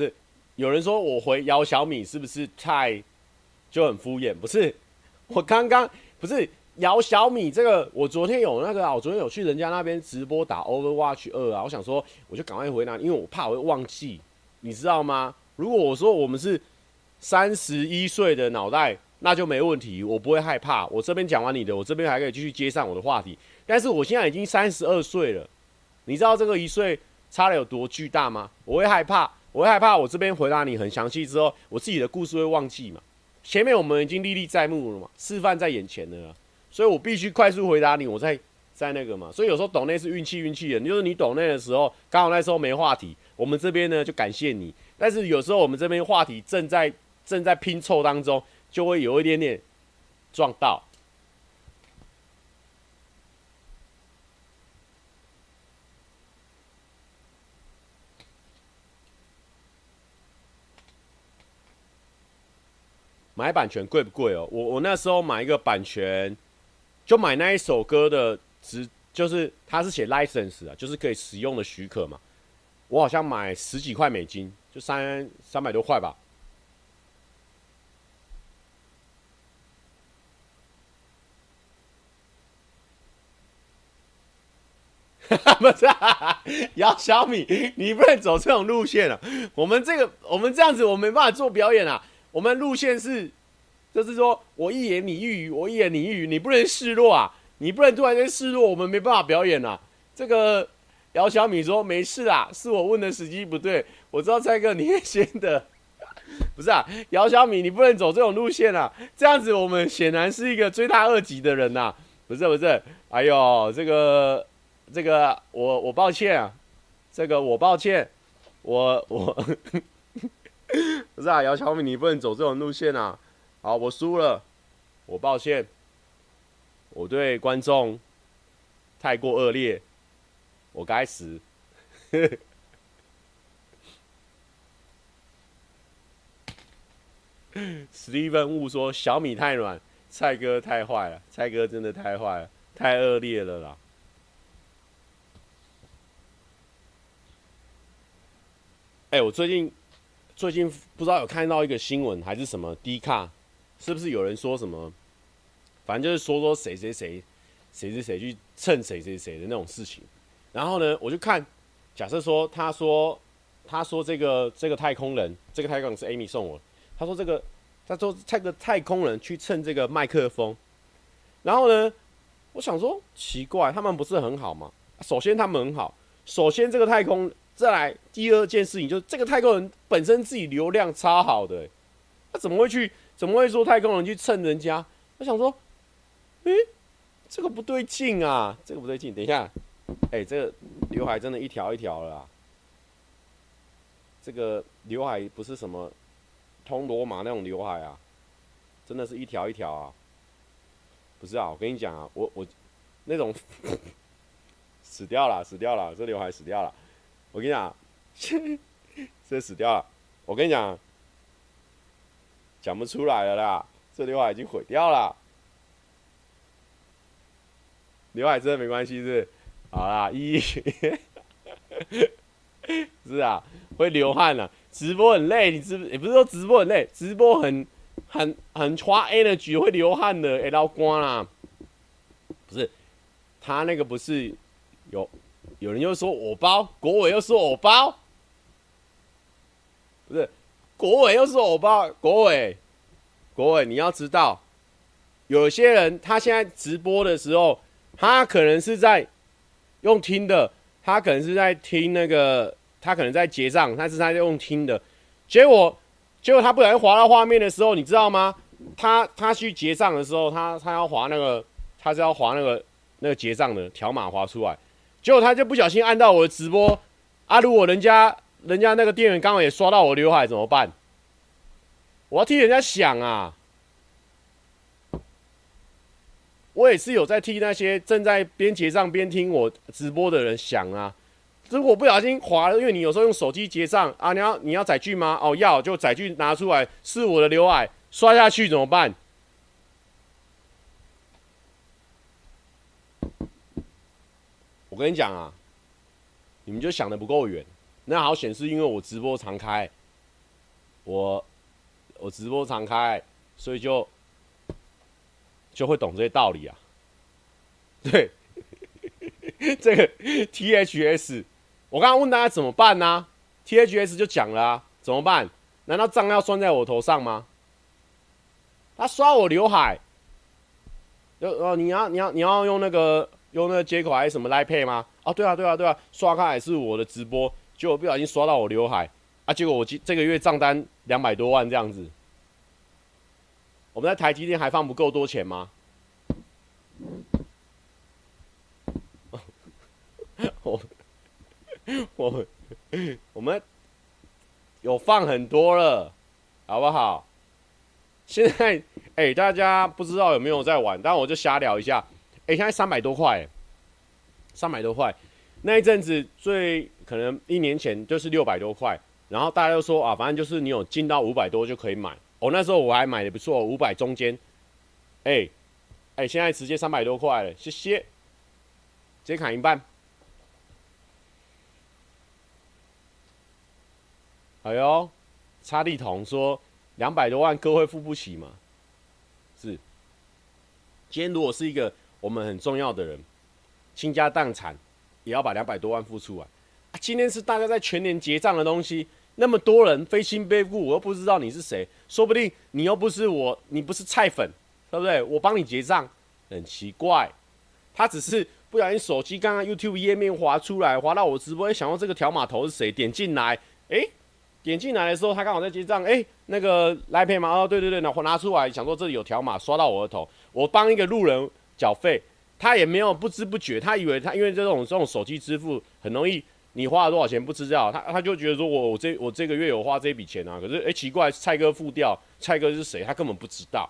是，有人说我回姚小米是不是太就很敷衍？不是，我刚刚不是姚小米这个，我昨天有那个啊，我昨天有去人家那边直播打 Overwatch 二啊，我想说我就赶快回答，因为我怕我会忘记，你知道吗？如果我说我们是三十一岁的脑袋，那就没问题，我不会害怕。我这边讲完你的，我这边还可以继续接上我的话题。但是我现在已经三十二岁了，你知道这个一岁差的有多巨大吗？我会害怕。我会害怕，我这边回答你很详细之后，我自己的故事会忘记嘛？前面我们已经历历在目了嘛，示范在眼前了，所以我必须快速回答你，我在在那个嘛。所以有时候抖那是运气运气的，就是你抖那的时候，刚好那时候没话题，我们这边呢就感谢你。但是有时候我们这边话题正在正在拼凑当中，就会有一点点撞到，买版权贵不贵哦？我我那时候买一个版权，就买那一首歌的，值就是它是写 license 啊，就是可以使用的许可嘛。我好像买十几块美金，就三三百多块吧。哈 哈不是啊，姚小米，你不能走这种路线啊！我们这个，我们这样子，我没办法做表演啊。我们路线是，就是说我一言你一语，我一言你一语，你不能示弱啊！你不能突然间示弱，我们没办法表演啊。这个姚小米说没事啊，是我问的时机不对。我知道蔡哥你也先的，不是啊，姚小米，你不能走这种路线啊！这样子我们显然是一个追他二级的人呐、不是不是，哎呦，这个。这个我我抱歉啊，这个我抱歉，我我 不是啊，姚小米，你不能走这种路线啊！好，我输了，我抱歉，我对观众太过恶劣，我该死。史蒂芬误说小米太软，蔡哥太坏了，蔡哥真的太坏了，太恶劣了啦。哎、我最近最近不知道有看到一个新闻还是什么低卡，是不是有人说什么？反正就是说说谁谁谁谁谁谁去蹭谁谁谁的那种事情。然后呢，我就看，假设说他说他说这个这个太空人，这个太空人是 Amy 送我，他说这个他说这个太空人去蹭这个麦克风。然后呢，我想说奇怪，他们不是很好吗？首先他们很好，首先这个太空。再来第二件事情，就是这个太空人本身自己流量超好的，他怎么会去？怎么会说太空人去蹭人家？我想说，诶，这个不对劲啊，这个不对劲。等一下，哎，这个刘海真的一条一条了啦。这个刘海不是什么通罗马那种刘海啊，真的是一条一条啊。不是啊，我跟你讲啊，我我那种 死掉了，死掉了，这刘海死掉了。我跟你讲，这死掉了。我跟你讲，讲不出来了啦，这刘海已经毁掉了。刘海真的没关系，是？好啦，一，是啊，会流汗了。直播很累，你知？也不是说直播很累，直播很很很花 energy，会流汗的，会老光啦。不是，他那个不是有。有人又说我包，国伟又说我包，不是，国伟又说我包，国伟，国伟，你要知道，有些人他现在直播的时候，他可能是在用听的，他可能是在听那个，他可能在结账，但是他在用听的，结果，结果他不小心滑到画面的时候，你知道吗？他他去结账的时候，他他要滑那个，他是要滑那个那个结账的条码滑出来。结果他就不小心按到我的直播啊！如果人家人家那个店员刚好也刷到我刘海怎么办？我要替人家想啊！我也是有在替那些正在边结账边听我直播的人想啊！如果不小心滑了，因为你有时候用手机结账啊，你要你要载具吗？哦，要就载具拿出来，是我的刘海刷下去怎么办？我跟你讲啊，你们就想的不够远。那好显示，因为我直播常开，我我直播常开，所以就就会懂这些道理啊。对，这个 T H S，我刚刚问大家怎么办呢、？T H S 就讲了啊，怎么办？难道账要算在我头上吗？他刷我刘海，就哦，你要你要你要用那个。用那个接口还是什么来配吗？哦，对啊，对啊，对啊，刷卡也是我的直播，结果不小心刷到我刘海啊！结果我今这个月账单两百多万这样子。我们在台积电还放不够多钱吗？我我我们有放很多了，好不好？现在哎、大家不知道有没有在玩，但我就瞎聊一下。哎、欸，现在三百多块，三百多块。那一阵子最可能一年前就是六百多块，然后大家都说啊，反正就是你有进到五百多就可以买。哦，那时候我还买的不错，五百中间，哎、哎、现在直接三百多块了，谢谢，直接砍一半。哎呦，差利彤说两百多万哥会付不起吗？是，今天如果是一个我们很重要的人，倾家荡产也要把两百多万付出来啊！今天是大家在全年结账的东西，那么多人非亲非故，我又不知道你是谁，说不定你又不是我，你不是菜粉，对不对？我帮你结账，很奇怪，他只是不小心手机刚刚 YouTube 页面滑出来，滑到我直播，想到这个条码头是谁，点进来，诶。点进来的时候，他刚好在结账，哎、那个来赔吗？哦，对对对，拿拿出来，想说这里有条码，刷到我的头，我帮一个路人缴费，他也没有不知不觉，他以为他因为这种这种手机支付很容易，你花了多少钱不知道，他他就觉得说我我这我这个月有花这笔钱啊，可是哎、奇怪，蔡哥付掉，蔡哥是谁？他根本不知道。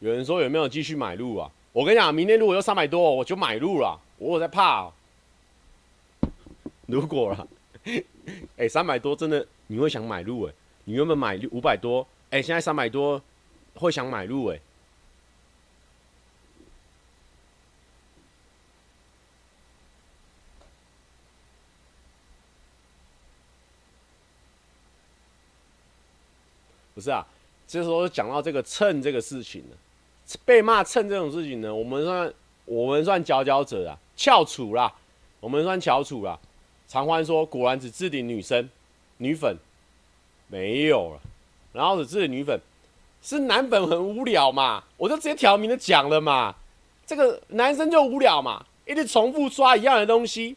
有人说有没有继续买入啊？我跟你讲，明天如果有三百多，我就买入了。我有在怕、如果啦，哎、三百多真的你会想买入哎、你原本买五百多，哎、现在三百多会想买入哎、不是啊，这时候讲到这个蹭这个事情了。被骂蹭这种事情呢，我们算我们算佼佼者啊，翘楚啦，我们算翘楚啦。常欢说，果然只置顶女生女粉没有了，然后只置顶女粉是男粉很无聊嘛，我就直接挑明的讲了嘛，这个男生就无聊嘛，一直重复刷一样的东西，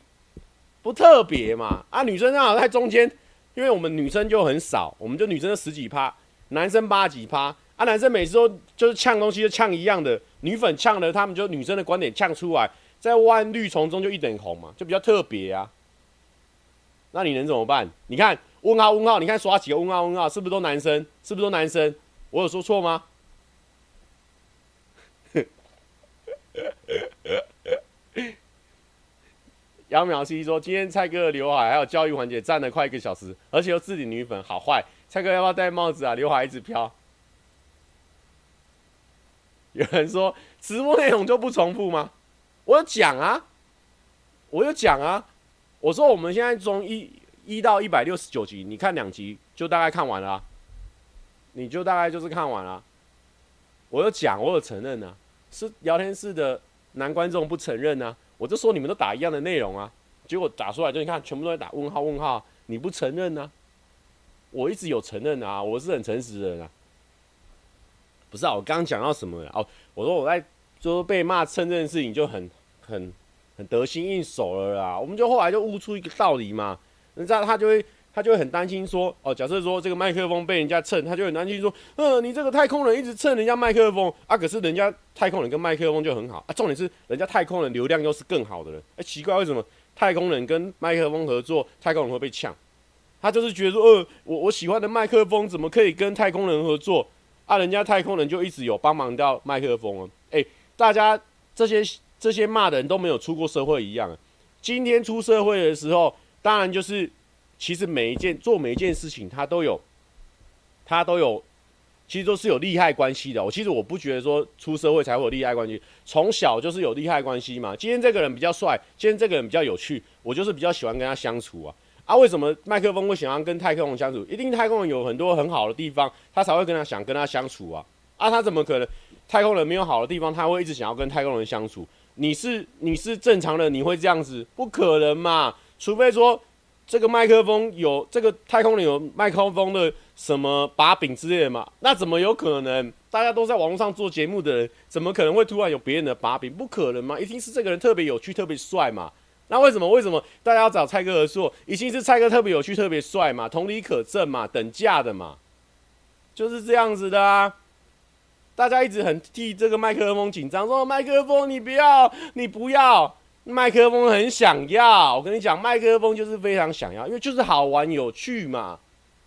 不特别嘛。啊，女生正好在中间，因为我们女生就很少，我们就女生就十几趴，男生八几趴。啊，男生每次都就是呛东西，就呛一样的，女粉呛了，他们就女生的观点呛出来，在万绿丛中就一点红嘛，就比较特别啊。那你能怎么办？你看问号问号，你看刷几个问号问号，是不是都男生？是不是都男生？我有说错吗？杨淼七说，今天蔡哥的刘海还有教育环节站了快一个小时，而且又自己女粉，好坏。蔡哥要不要戴帽子啊？刘海一直飘。有人说直播内容就不重复吗？我有讲啊，我有讲啊。我说我们现在从一一到一百六十九集，你看两集就大概看完了，你就大概就是看完了。我有讲，我有承认啊，是聊天室的男观众不承认啊。我就说你们都打一样的内容啊，结果打出来就你看全部都在打问号问号，你不承认啊？我一直有承认啊，我是很诚实的人啊。不是啊，我刚刚讲到什么了？哦，我说我在就是被骂蹭这件事情就很很很得心应手了啦。我们就后来就悟出一个道理嘛，人家他就会他就会很担心说，哦，假设说这个麦克风被人家蹭，他就很担心说，嗯，你这个太空人一直蹭人家麦克风啊，可是人家太空人跟麦克风就很好啊，重点是人家太空人流量又是更好的人，哎，奇怪为什么太空人跟麦克风合作，太空人会被呛？他就是觉得说，呃，我我喜欢的麦克风怎么可以跟太空人合作？啊，人家太空人就一直有帮忙到麦克风啊！哎，大家这些这些骂的人都没有出过社会一样。今天出社会的时候，当然就是其实每一件做每一件事情，他都有他都有，其实都是有利害关系的。我其实我不觉得说出社会才会有利害关系，从小就是有利害关系嘛。今天这个人比较帅，今天这个人比较有趣，我就是比较喜欢跟他相处啊。啊，为什么麦克风会想要跟太空人相处？一定太空人有很多很好的地方，他才会跟他想跟他相处啊！啊，他怎么可能太空人没有好的地方，他会一直想要跟太空人相处？你是你是正常的，你会这样子？不可能嘛！除非说这个麦克风有这个太空里有麦克风的什么把柄之类的嘛？那怎么有可能？大家都在网络上做节目的人，怎么可能会突然有别人的把柄？不可能嘛！一定是这个人特别有趣、特别帅嘛！那为什么？为什么大家要找蔡哥合作？一定是蔡哥特别有趣、特别帅嘛，同理可证嘛，等价的嘛，就是这样子的啊！大家一直很替这个麦克风紧张，说麦克风你不要，你不要，麦克风很想要。我跟你讲，麦克风就是非常想要，因为就是好玩有趣嘛，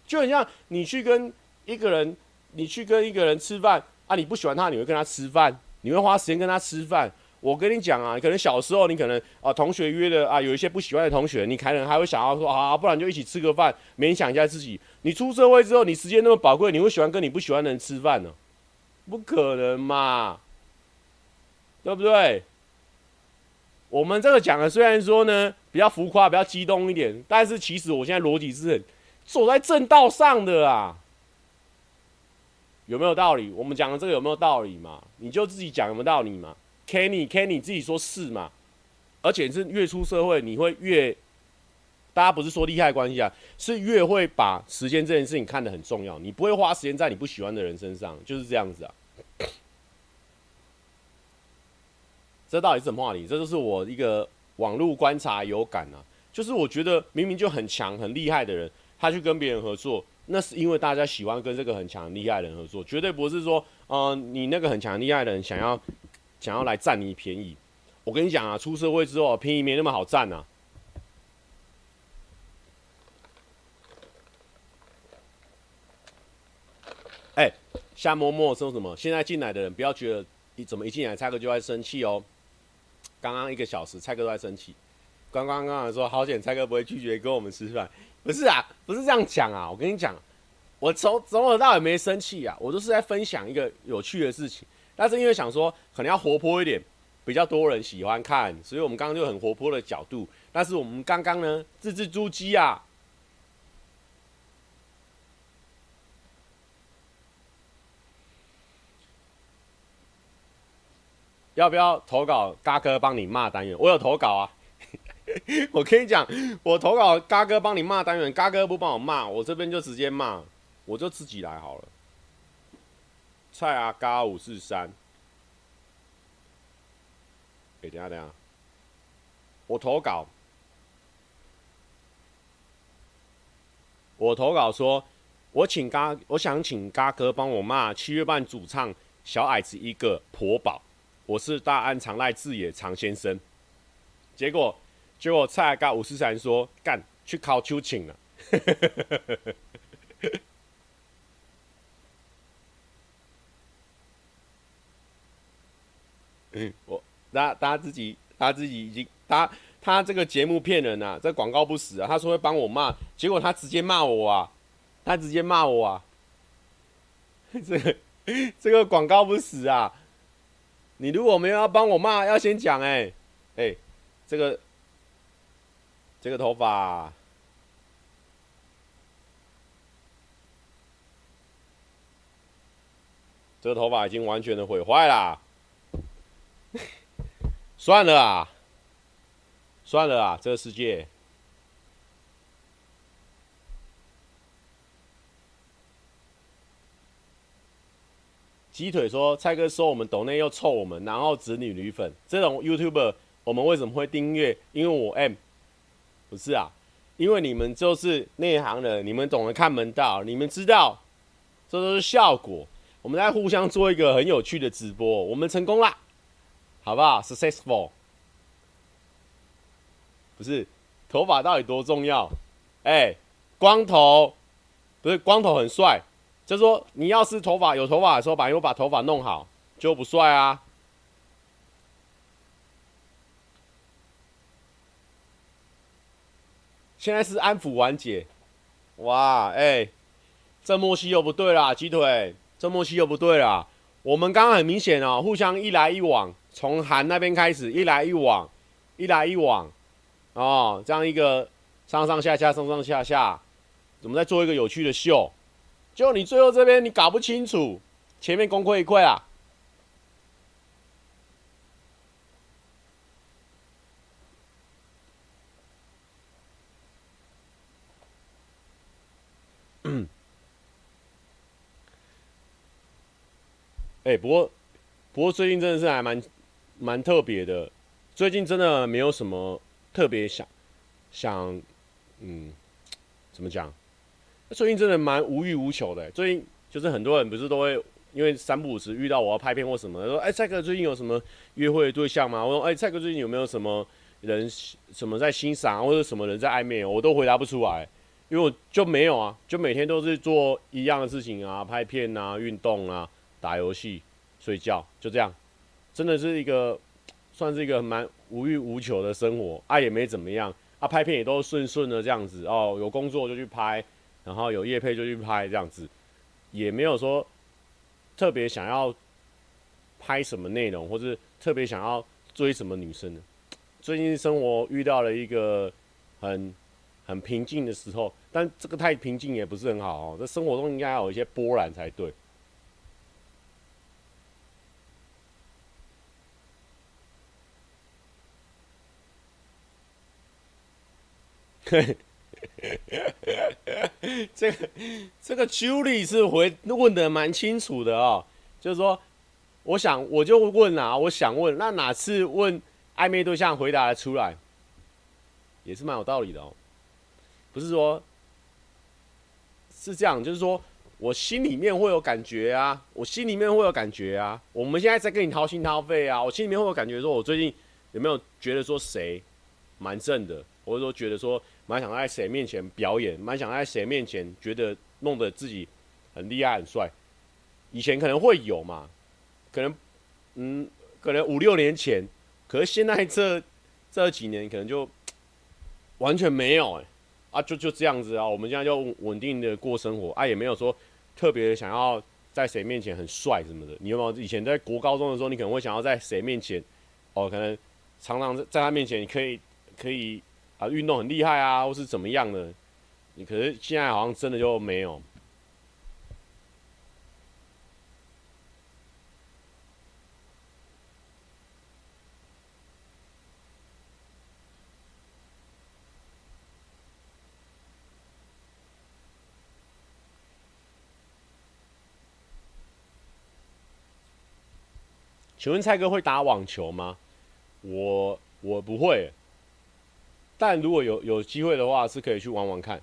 就很像你去跟一个人，你去跟一个人吃饭啊，你不喜欢他，你会跟他吃饭，你会花时间跟他吃饭。我跟你讲啊，可能小时候你可能啊同学约的啊，有一些不喜欢的同学，你可能还会想要说啊，不然就一起吃个饭，勉强一下自己。你出社会之后，你时间那么宝贵，你会喜欢跟你不喜欢的人吃饭呢？不可能嘛，对不对？我们这个讲的虽然说呢比较浮夸，比较激动一点，但是其实我现在逻辑是很走在正道上的啊。有没有道理？我们讲的这个有没有道理嘛？你就自己讲有没有道理嘛？Kenny，Kenny 自己说是嘛？而且是越出社会，你会越，大家不是说利害关系啊，是越会把时间这件事情看得很重要。你不会花时间在你不喜欢的人身上，就是这样子啊。这到底是什么话题？这就是我一个网络观察有感啊，就是我觉得明明就很强很厉害的人，他去跟别人合作。那是因为大家喜欢跟这个很强厉害的人合作，绝对不是说，呃，你那个很强厉害的人想要想要来占你便宜。我跟你讲啊，出社会之后便宜没那么好占啊。哎、欸，夏默默说什么？现在进来的人不要觉得你怎么一进来蔡哥就在生气哦。刚刚一个小时蔡哥都在生气，刚刚刚才说好险蔡哥不会拒绝跟我们吃饭。不是啊，不是这样讲啊！我跟你讲，我从从头到尾没生气啊，我都是在分享一个有趣的事情。但是因为想说可能要活泼一点，比较多人喜欢看，所以我们刚刚就很活泼的角度。但是我们刚刚呢，字字珠玑啊，要不要投稿？嘎哥帮你骂单元，我有投稿啊。我跟你讲，我投稿嘎哥帮你骂单元，嘎哥不帮我骂，我这边就直接骂，我就自己来好了。蔡阿嘎五四三，哎，等下等下，我投稿，我投稿说，我请嘎，我想请嘎哥帮我骂七月半主唱小矮子一个婆宝，我是大安常赖志野常先生，结果。结果蔡阿五十三说：“干，去考秋请了。”嗯，我大家大家自己，他自己已经，他他这个节目骗人啊，这广告不死啊。他说会帮我骂，结果他直接骂我啊，他直接骂我啊。这个这个广告不死啊！你如果没有要帮我骂，要先讲哎哎，这个。这个头发，这个头发已经完全的毁坏啦。算了啊，算了啊，这个世界。鸡腿说：“蔡哥说我们抖内又臭我们，然后子女女粉这种 YouTuber，我们为什么会订阅？因为我 M。”不是啊，因为你们就是内行人，你们懂得看门道，你们知道，这都是效果。我们在互相做一个很有趣的直播，我们成功啦，好不好？Successful。不是，头发到底多重要？哎、光头不是光头很帅，就说你要是头发有头发的时候，把又把头发弄好，就不帅啊。现在是安抚完结，哇，哎、欸，这默契又不对啦，鸡腿，这默契又不对啦。我们刚刚很明显哦，互相一来一往，从韩那边开始一来一往，一来一往，哦，这样一个上上下下，上上下下，怎么在做一个有趣的秀？就你最后这边你搞不清楚，前面功亏一篑啊。嗯 哎、不过，不过最近真的是还蛮蛮特别的。最近真的没有什么特别想想，嗯，怎么讲？最近真的蛮无欲无求的。最近就是很多人不是都会因为三不五时遇到我要拍片或什么，说：“哎、蔡哥最近有什么约会对象吗？”我说：“哎、蔡哥最近有没有什么人什么在欣赏，或者什么人在暧昧？”我都回答不出来，因为我就没有啊，就每天都是做一样的事情啊，拍片啊，运动啊。打游戏、睡觉，就这样，真的是一个算是一个蛮无欲无求的生活，啊也没怎么样，啊拍片也都顺顺的这样子哦，有工作就去拍，然后有夜配就去拍这样子，也没有说特别想要拍什么内容，或是特别想要追什么女生呢。最近生活遇到了一个很很平静的时候，但这个太平静也不是很好哦，这生活中应该要有一些波澜才对。这个这个 Julie 是回问的蛮清楚的哦，就是说，我想我就问啊，我想问，那哪次问暧昧对象回答的出来，也是蛮有道理的哦。不是说，是这样，就是说我心里面会有感觉啊，我心里面会有感觉啊。我们现在在跟你掏心掏肺啊，我心里面会有感觉，说我最近有没有觉得说谁蛮正的，或者说觉得说。蛮想在谁面前表演，蛮想在谁面前觉得弄得自己很厉害很帅。以前可能会有嘛，可能嗯，可能五六年前，可是现在这这几年可能就完全没有哎、啊就就这样子啊，我们现在就稳定的过生活啊，也没有说特别想要在谁面前很帅什么的。你有没有以前在国高中的时候，你可能会想要在谁面前哦，可能常常在他面前你可以可以。啊，运动很厉害啊，或是怎么样的？你可是现在好像真的就没有。请问蔡哥会打网球吗？我我不会。但如果有有机会的话，是可以去玩玩看。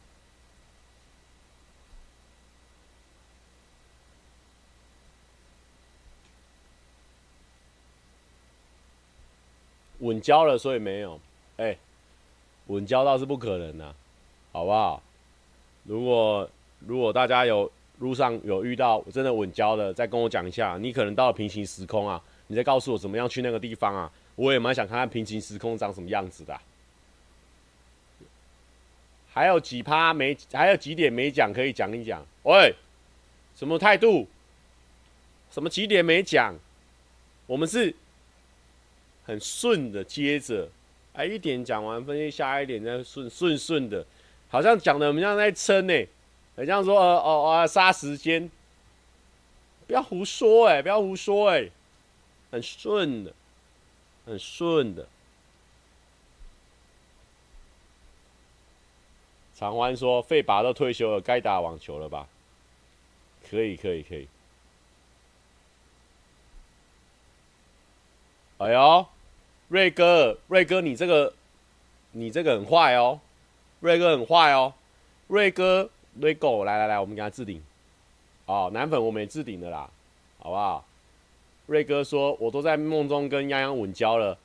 稳交了，所以没有。哎，稳交倒是不可能的，好不好？如果如果大家有路上有遇到真的稳交的，再跟我讲一下。你可能到了平行时空啊，你再告诉我怎么样去那个地方啊？我也蛮想看看平行时空长什么样子的。还有几趴没，还有几点没讲，可以讲一讲。喂，什么态度？什么几点没讲？我们是很顺的，接着，哎，一点讲完，分析下一点再顺顺顺的，好像讲的我们像在撑呢，很像说，呃，哦哦，杀时间，不要胡说，哎，不要胡说，哎，很顺的，很顺的。常欢说：“费拔都退休了，该打网球了吧？可以，可以，可以。哎呦，瑞哥，瑞哥，你这个，你这个很坏哦，瑞哥很坏哦，瑞哥，瑞狗，来来来，我们给他置顶。哦，男粉我们也置顶的啦，好不好？瑞哥说：我都在梦中跟泱泱稳交了，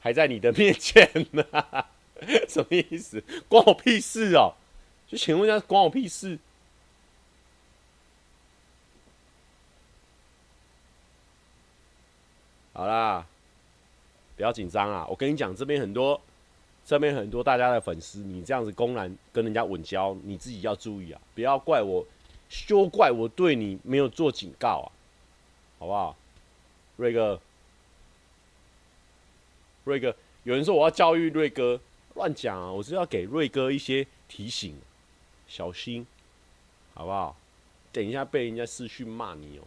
还在你的面前呢。” 什么意思？关我屁事哦！就请问一下，关我屁事？好啦，不要紧张啊！我跟你讲，这边很多，这边很多大家的粉丝，你这样子公然跟人家稳交，你自己要注意啊！不要怪我，休怪我对你没有做警告啊！好不好？瑞哥，瑞哥，有人说我要教育瑞哥。乱讲啊！我是要给瑞哥一些提醒，小心，好不好？等一下被人家私讯骂你哦。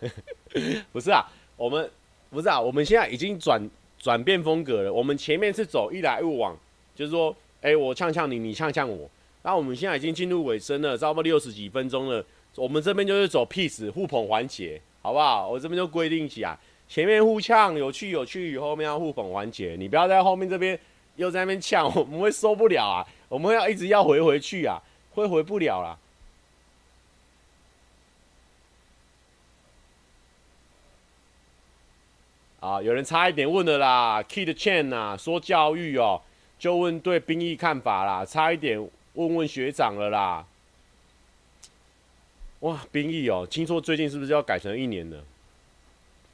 不是啊，我们不是啊，我们现在已经转转变风格了。我们前面是走一来一往，就是说，哎，我呛呛你，你呛呛我。那我们现在已经进入尾声了，差不多六十几分钟了。我们这边就是走 peace 互捧环节，好不好？我这边就规定起来，前面互呛有趣有趣，后面要互捧环节。你不要在后面这边又在那边呛，我们会受不了啊！我们要一直要回回去啊，会回不了啦。啊，有人差一点问了啦，Kid Chan 啊，说教育哦。就问对兵役看法啦，差一点问问学长了啦。哇，兵役哦，听说最近是不是要改成一年了？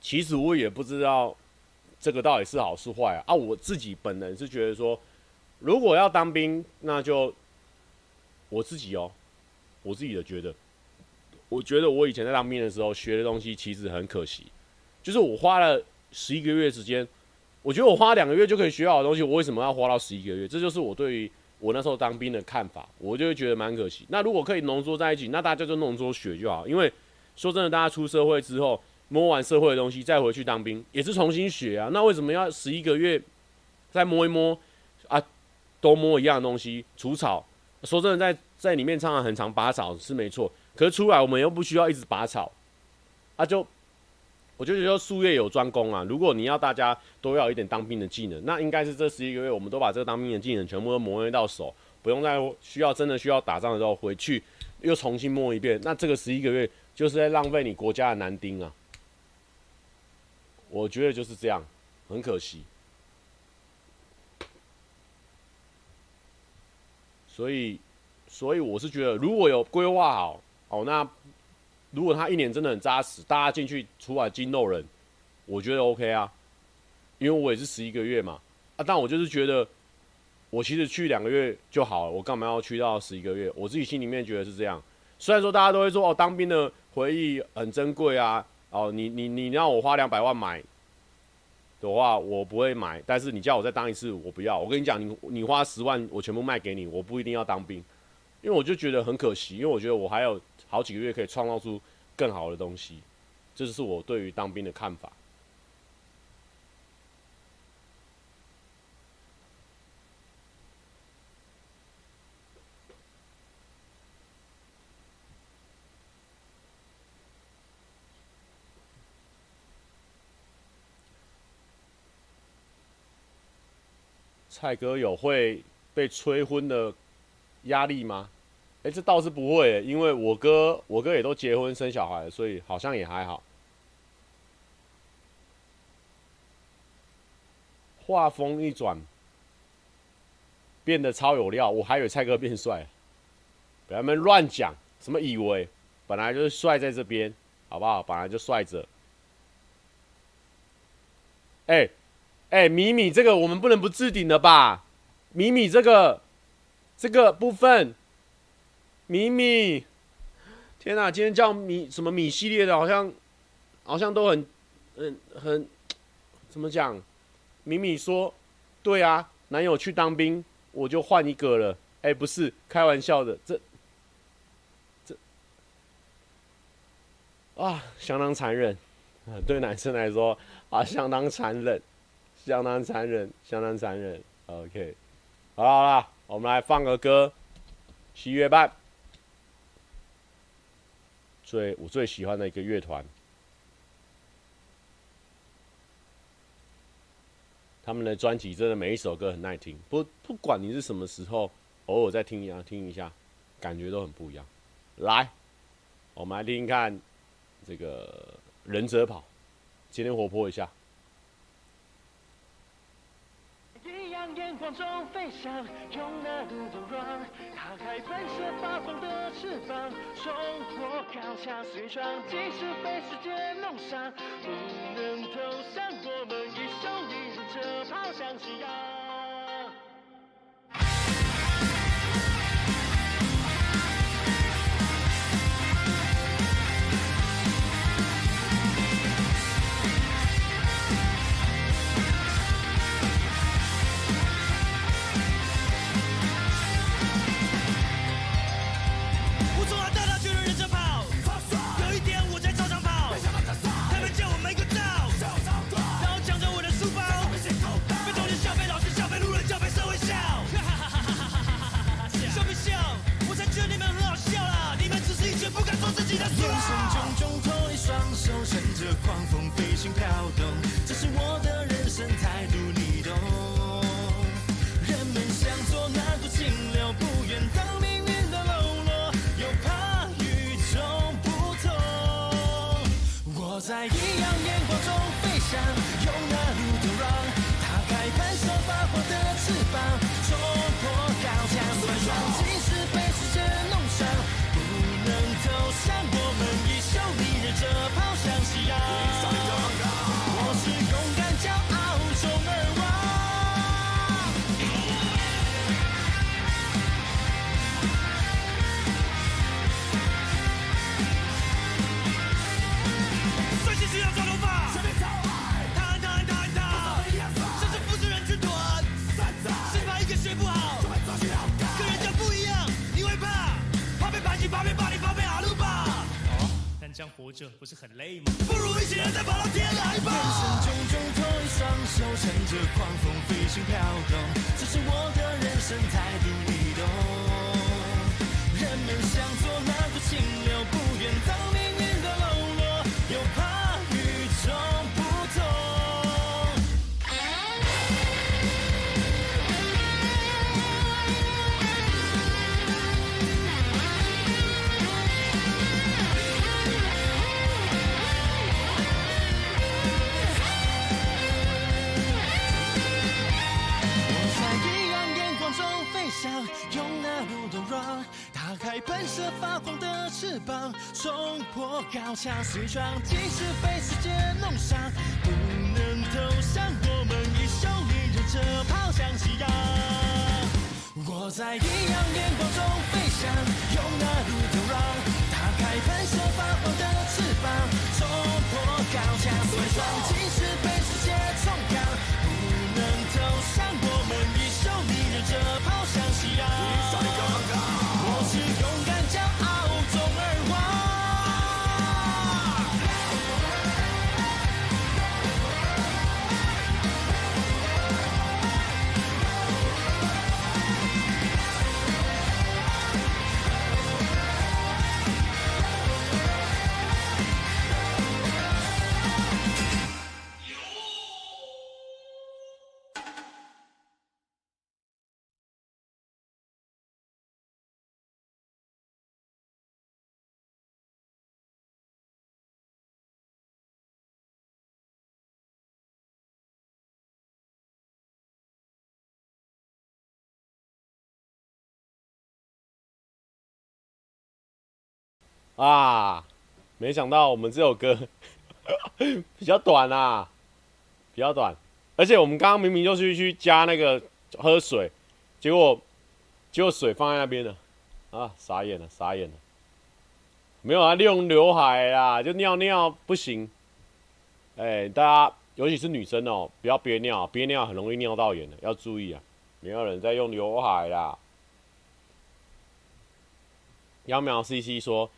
其实我也不知道这个到底是好是坏啊。啊，我自己本人是觉得说，如果要当兵，那就我自己哦，我自己的觉得，我觉得我以前在当兵的时候学的东西其实很可惜，就是我花了十一个月时间，我觉得我花两个月就可以学好的东西，我为什么要花到十一个月？这就是我对于。我那时候当兵的看法，我就会觉得蛮可惜。那如果可以浓缩在一起，那大家就浓缩学就好。因为说真的，大家出社会之后摸完社会的东西，再回去当兵也是重新学啊。那为什么要十一个月再摸一摸啊？都摸一样的东西，除草。说真的，在在里面常常很常拔草是没错，可是出来我们又不需要一直拔草，啊就。我就觉得术业有专攻啊！如果你要大家都要一点当兵的技能，那应该是这十一个月，我们都把这个当兵的技能全部都磨练到手，不用再需要真的需要打仗的时候回去又重新摸一遍。那这个十一个月就是在浪费你国家的男丁啊！我觉得就是这样，很可惜。所以，所以我是觉得，如果有规划好，哦，那。如果他一年真的很扎实，大家进去出来金肉人，我觉得 OK 啊，因为我也是十一个月嘛，啊，但我就是觉得，我其实去两个月就好了，我干嘛要去到十一个月？我自己心里面觉得是这样。虽然说大家都会说哦，当兵的回忆很珍贵啊，哦，你你你让我花两百万买的话，我不会买，但是你叫我再当一次，我不要。我跟你讲，你你花十万，我全部卖给你，我不一定要当兵，因为我就觉得很可惜，因为我觉得我还有。好几个月可以创造出更好的东西，这就是我对于当兵的看法。蔡哥有会被催婚的压力吗？哎、这倒是不会，因为我哥我哥也都结婚生小孩了，所以好像也还好。话锋一转，变得超有料，我还以为蔡哥变帅，给他们乱讲，什么以为，本来就是帅在这边，好不好？本来就帅着。哎、哎、米米这个我们不能不置顶的吧？米米这个这个部分。米米，天哪！今天叫米什么米系列的，好像好像都很很很怎么讲？米米说：“对啊，男友去当兵，我就换一个了。”哎，不是开玩笑的，这这啊，相当残忍！对男生来说啊，相当残忍，相当残忍，相当残忍。OK，好了好了，我们来放个歌，《七月半》。最我最喜欢的一个乐团，他们的专辑真的每一首歌很耐听，不不管你是什么时候，偶尔再听一下听一下，感觉都很不一样。来，我们来听听看这个忍者跑，今天活泼一下。阳光中飞翔，用那的柔软，打开喷射发光的翅膀，冲破高墙碎窗，即使被世界弄伤，不能投降，我们一生一人这跑向夕阳。高墙啊，没想到我们这首歌 比较短啊，比较短，而且我们刚刚明明就是去加那个喝水，结果结果水放在那边了，啊，傻眼了，傻眼了，没有啊，利用刘海啊，就尿尿不行，哎、大家尤其是女生哦，不要憋尿，憋尿很容易尿到眼的，要注意啊，没有人在用刘海啦。窈窕 CC 说。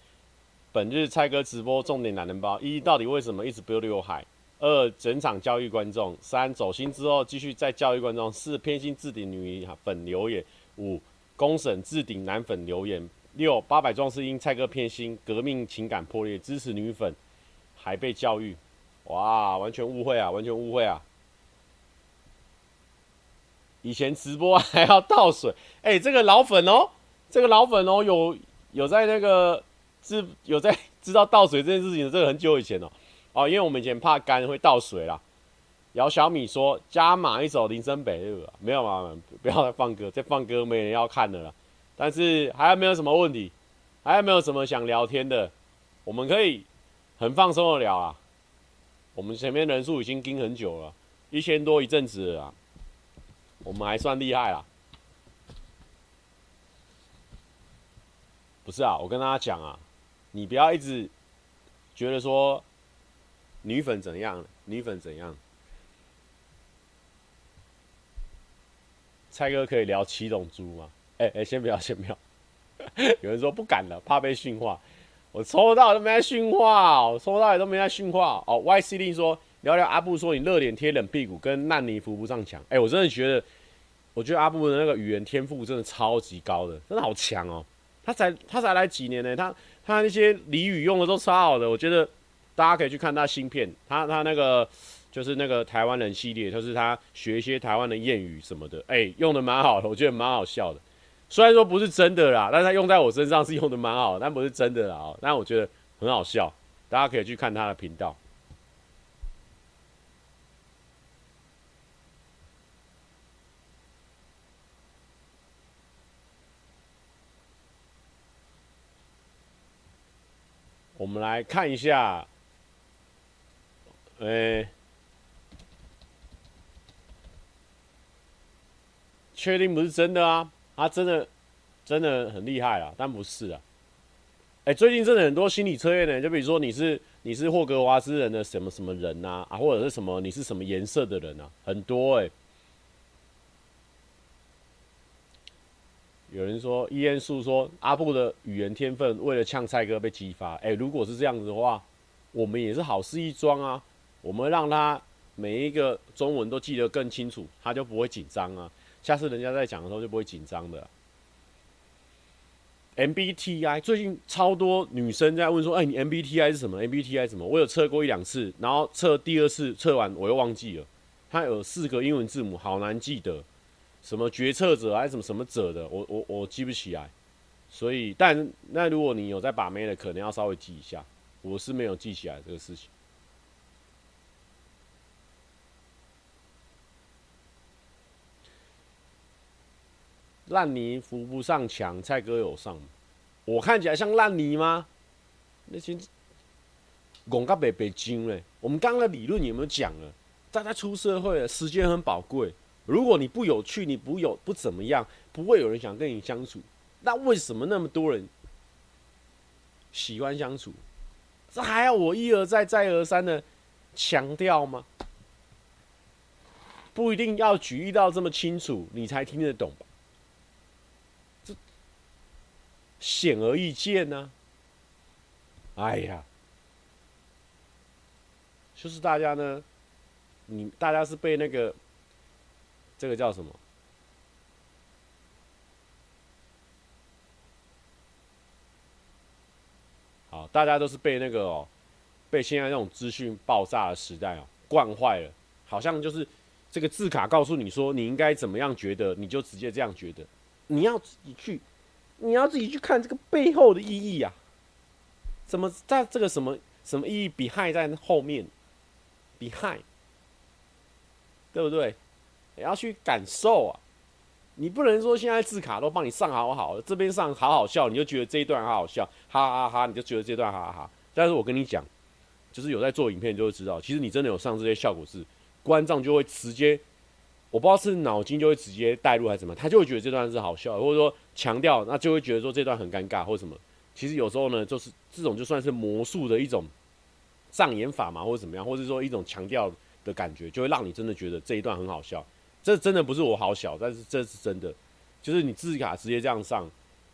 本日蔡哥直播重点男人包：一、到底为什么一直不刘海？二、整场教育观众。三、走心之后继续再教育观众。四、偏心置顶女粉留言。五、公审置顶男粉留言。六、八百壮士因蔡哥偏心，革命情感破裂，支持女粉还被教育。哇，完全误会啊，完全误会啊！以前直播还要倒水，哎、这个老粉哦，这个老粉哦，有有在那个。是有在 知道倒水这件事情的，这个很久以前哦，哦，因为我们以前怕干会倒水啦。姚小米说加码一首林森北路，没有嘛，不要再放歌，再放歌没人要看的了。但是还有没有什么问题？还有没有什么想聊天的？我们可以很放松的聊啊。我们前面人数已经盯很久了，一千多一阵子了，我们还算厉害啦。不是啊，我跟大家讲啊。你不要一直觉得说女粉怎样，女粉怎样。蔡哥可以聊七种猪吗？哎、欸、哎、先不要，先不要。有人说不敢了，怕被训话。我抽到都没在训话，我抽到也都没在训话。哦，YC 令说聊聊阿布说你热脸贴冷屁股，跟烂泥扶不上墙。哎、我真的觉得，我觉得阿布的那个语言天赋真的超级高的，真的好强哦。他才他才来几年呢，他。他那些俚语用的都超好的，我觉得大家可以去看他新片，他他那个就是那个台湾人系列，就是他学一些台湾的谚语什么的，哎、用的蛮好的，我觉得蛮好笑的。虽然说不是真的啦，但是他用在我身上是用的蛮好，但不是真的啦，但我觉得很好笑，大家可以去看他的频道。我们来看一下，诶，确定不是真的啊？他真的真的很厉害啊，但不是啊。哎，最近真的很多心理测验呢，就比如说你是你是霍格华兹人的什么什么人呐啊，或者是什么你是什么颜色的人啊，很多哎。有人说，伊恩素说阿布的语言天分为了呛菜哥被激发。哎、如果是这样子的话，我们也是好事一桩啊。我们让他每一个中文都记得更清楚，他就不会紧张啊。下次人家在讲的时候就不会紧张的、MBTI 最近超多女生在问说，哎、你 MBTI 是什么？MBTI 是什么？我有测过一两次，然后测第二次测完我又忘记了。它有四个英文字母，好难记得。什么决策者还是什么什么者的，我我我记不起来，所以但那如果你有在把妹的，可能要稍微记一下。我是没有记起来这个事情。烂泥扶不上墙，蔡哥有上，我看起来像烂泥吗？那些拱个北北京嘞，我们刚刚的理论有没有讲了？大家出社会了，时间很宝贵。如果你不有趣，你不有不怎么样，不会有人想跟你相处。那为什么那么多人喜欢相处？这还要我一而再、再而三的强调吗？不一定要举例到这么清楚，你才听得懂吧？这显而易见呢。哎呀，就是大家呢，你大家是被那个。这个叫什么？好，大家都是被那个哦，被现在这种资讯爆炸的时代哦惯坏了，好像就是这个字卡告诉你说你应该怎么样觉得，你就直接这样觉得。你要自己去，你要自己去看这个背后的意义呀、啊。怎么在这个什么什么意义 behind 在后面？behind，对不对？也要去感受啊！你不能说现在字卡都帮你上好好，这边上好好笑，你就觉得这一段好好笑，哈哈哈，你就觉得这段哈哈哈。但是我跟你讲，就是有在做影片就会知道，其实你真的有上这些效果是，观众就会直接，我不知道是脑筋就会直接带入还是什么，他就会觉得这段是好笑，或者说强调，那就会觉得说这段很尴尬或者什么。其实有时候呢，就是这种就算是魔术的一种障眼法嘛，或者怎么样，或者说一种强调的感觉，就会让你真的觉得这一段很好笑。这真的不是我好小，但是这是真的，就是你字卡直接这样上，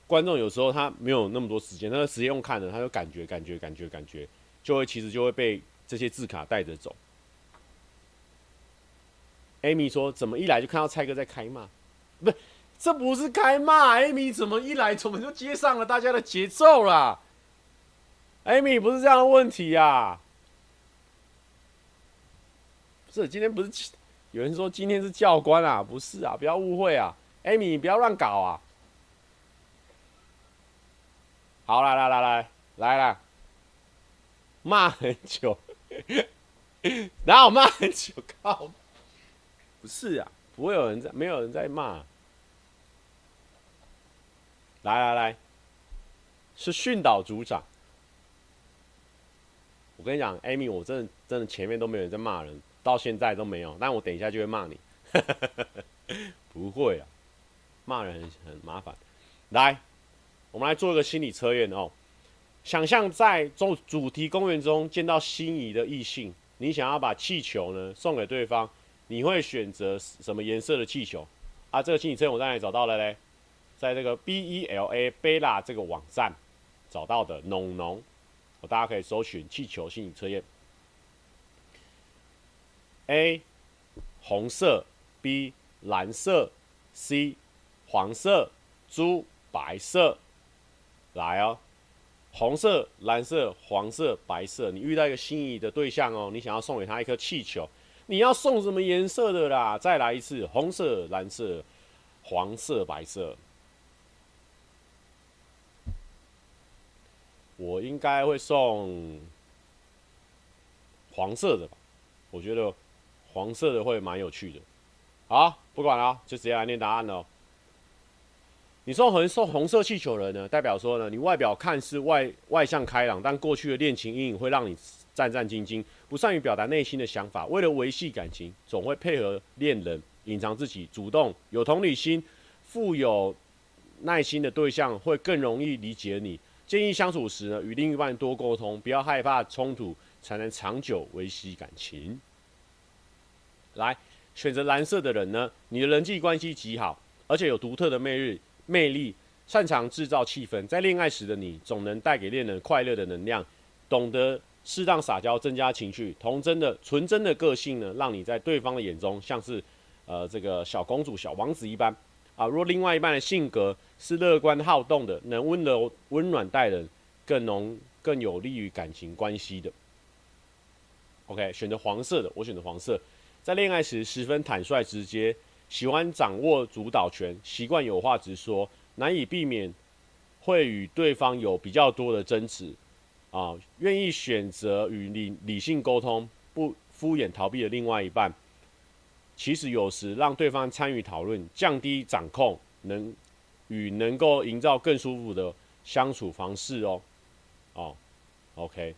观众有时候他没有那么多时间，他直接用看的，他就感觉感觉感觉感觉，就会其实就会被这些字卡带着走。Amy 说：“怎么一来就看到蔡哥在开骂？不，这不是开骂，Amy 怎么一来怎么就接上了大家的节奏啦？Amy 不是这样的问题呀、啊，不是今天不是。”有人说今天是教官啊，不是啊，不要误会啊，Amy，你不要乱搞啊。好，来来来来来来，骂很久，然后骂很久？靠，不是啊，不会有人在，没有人在骂。来来来，是训导组长。我跟你讲，Amy，我真的真的前面都没有人在骂人。到现在都没有，但我等一下就会骂你，不会啊，骂人很很麻烦。来，我们来做一个心理测验哦。想象在中主题公园中见到心仪的异性，你想要把气球呢送给对方，你会选择什么颜色的气球？啊，这个心理测验我在哪里找到了嘞？在这个 B E L A Bella 这个网站找到的农农，大家可以搜寻气球心理测验。A 红色，B 蓝色，C 黄色，猪白色。来哦，红色、蓝色、黄色、白色。你遇到一个心仪的对象哦，你想要送给他一颗气球，你要送什么颜色的啦？再来一次，红色、蓝色、黄色、白色。我应该会送黄色的吧？我觉得。黄色的会蛮有趣的，好，不管了，就直接来念答案喽。你送红送红色气球人呢，代表说呢，你外表看似外外向开朗，但过去的恋情阴影会让你战战兢兢，不善于表达内心的想法。为了维系感情，总会配合恋人，隐藏自己，主动有同理心、富有耐心的对象会更容易理解你。建议相处时呢，与另一半多沟通，不要害怕冲突，才能长久维系感情。来选择蓝色的人呢，你的人际关系极好，而且有独特的魅力，魅力，擅长制造气氛。在恋爱时的你，总能带给恋人快乐的能量，懂得适当撒娇，增加情绪。童真的、纯真的个性呢，让你在对方的眼中像是呃这个小公主、小王子一般啊。若另外一半的性格是乐观好动的，能温柔温暖待人，更浓更有利于感情关系的。OK，选择黄色的，我选择黄色。在恋爱时十分坦率直接，喜欢掌握主导权，习惯有话直说，难以避免会与对方有比较多的争执啊。愿意选择与理理性沟通，不敷衍逃避的另外一半，其实有时让对方参与讨论，降低掌控，能与能够营造更舒服的相处方式哦。哦，OK。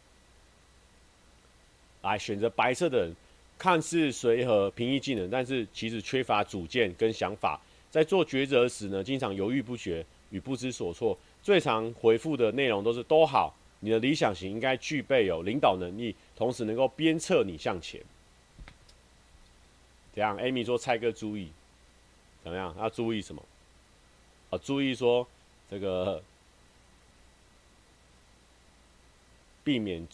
来选择白色的人，看似随和、平易近人，但是其实缺乏主见跟想法，在做抉择时呢，经常犹豫不决与不知所措。最常回复的内容都是“都好”。你的理想型应该具备有领导能力，同时能够鞭策你向前。这样？Amy 说：“蔡哥注意，怎么样？要注意什么？啊，注意说这个避免。”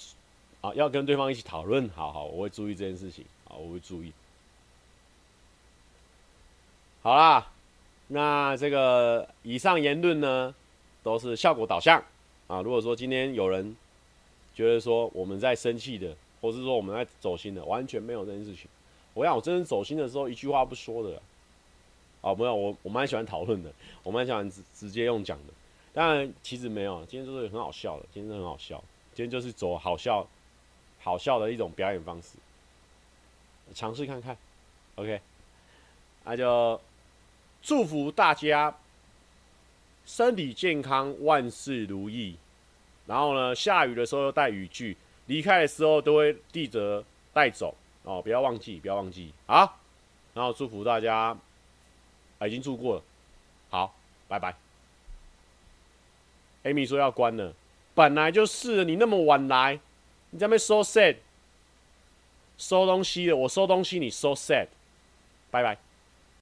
啊，要跟对方一起讨论。好好，我会注意这件事情。好，我会注意。好啦，那这个以上言论呢，都是效果导向啊。如果说今天有人觉得说我们在生气的，或是说我们在走心的，完全没有这件事情。我想我真正走心的时候，一句话不说的。哦，没有，我我蛮喜欢讨论的，我蛮喜欢直直接用讲的。当然，其实没有，今天就是很好笑的，今天是很好笑，今天就是走好笑。好笑的一种表演方式，尝试看看，OK，那就祝福大家身体健康，万事如意。然后呢，下雨的时候要带雨具，离开的时候都会记得带走哦，不要忘记，不要忘记啊。然后祝福大家，啊，已经住过了，好，拜拜。Amy 说要关了，本来就是你那么晚来。你在那边收 set，收东西的，我收东西，你收 set，拜拜。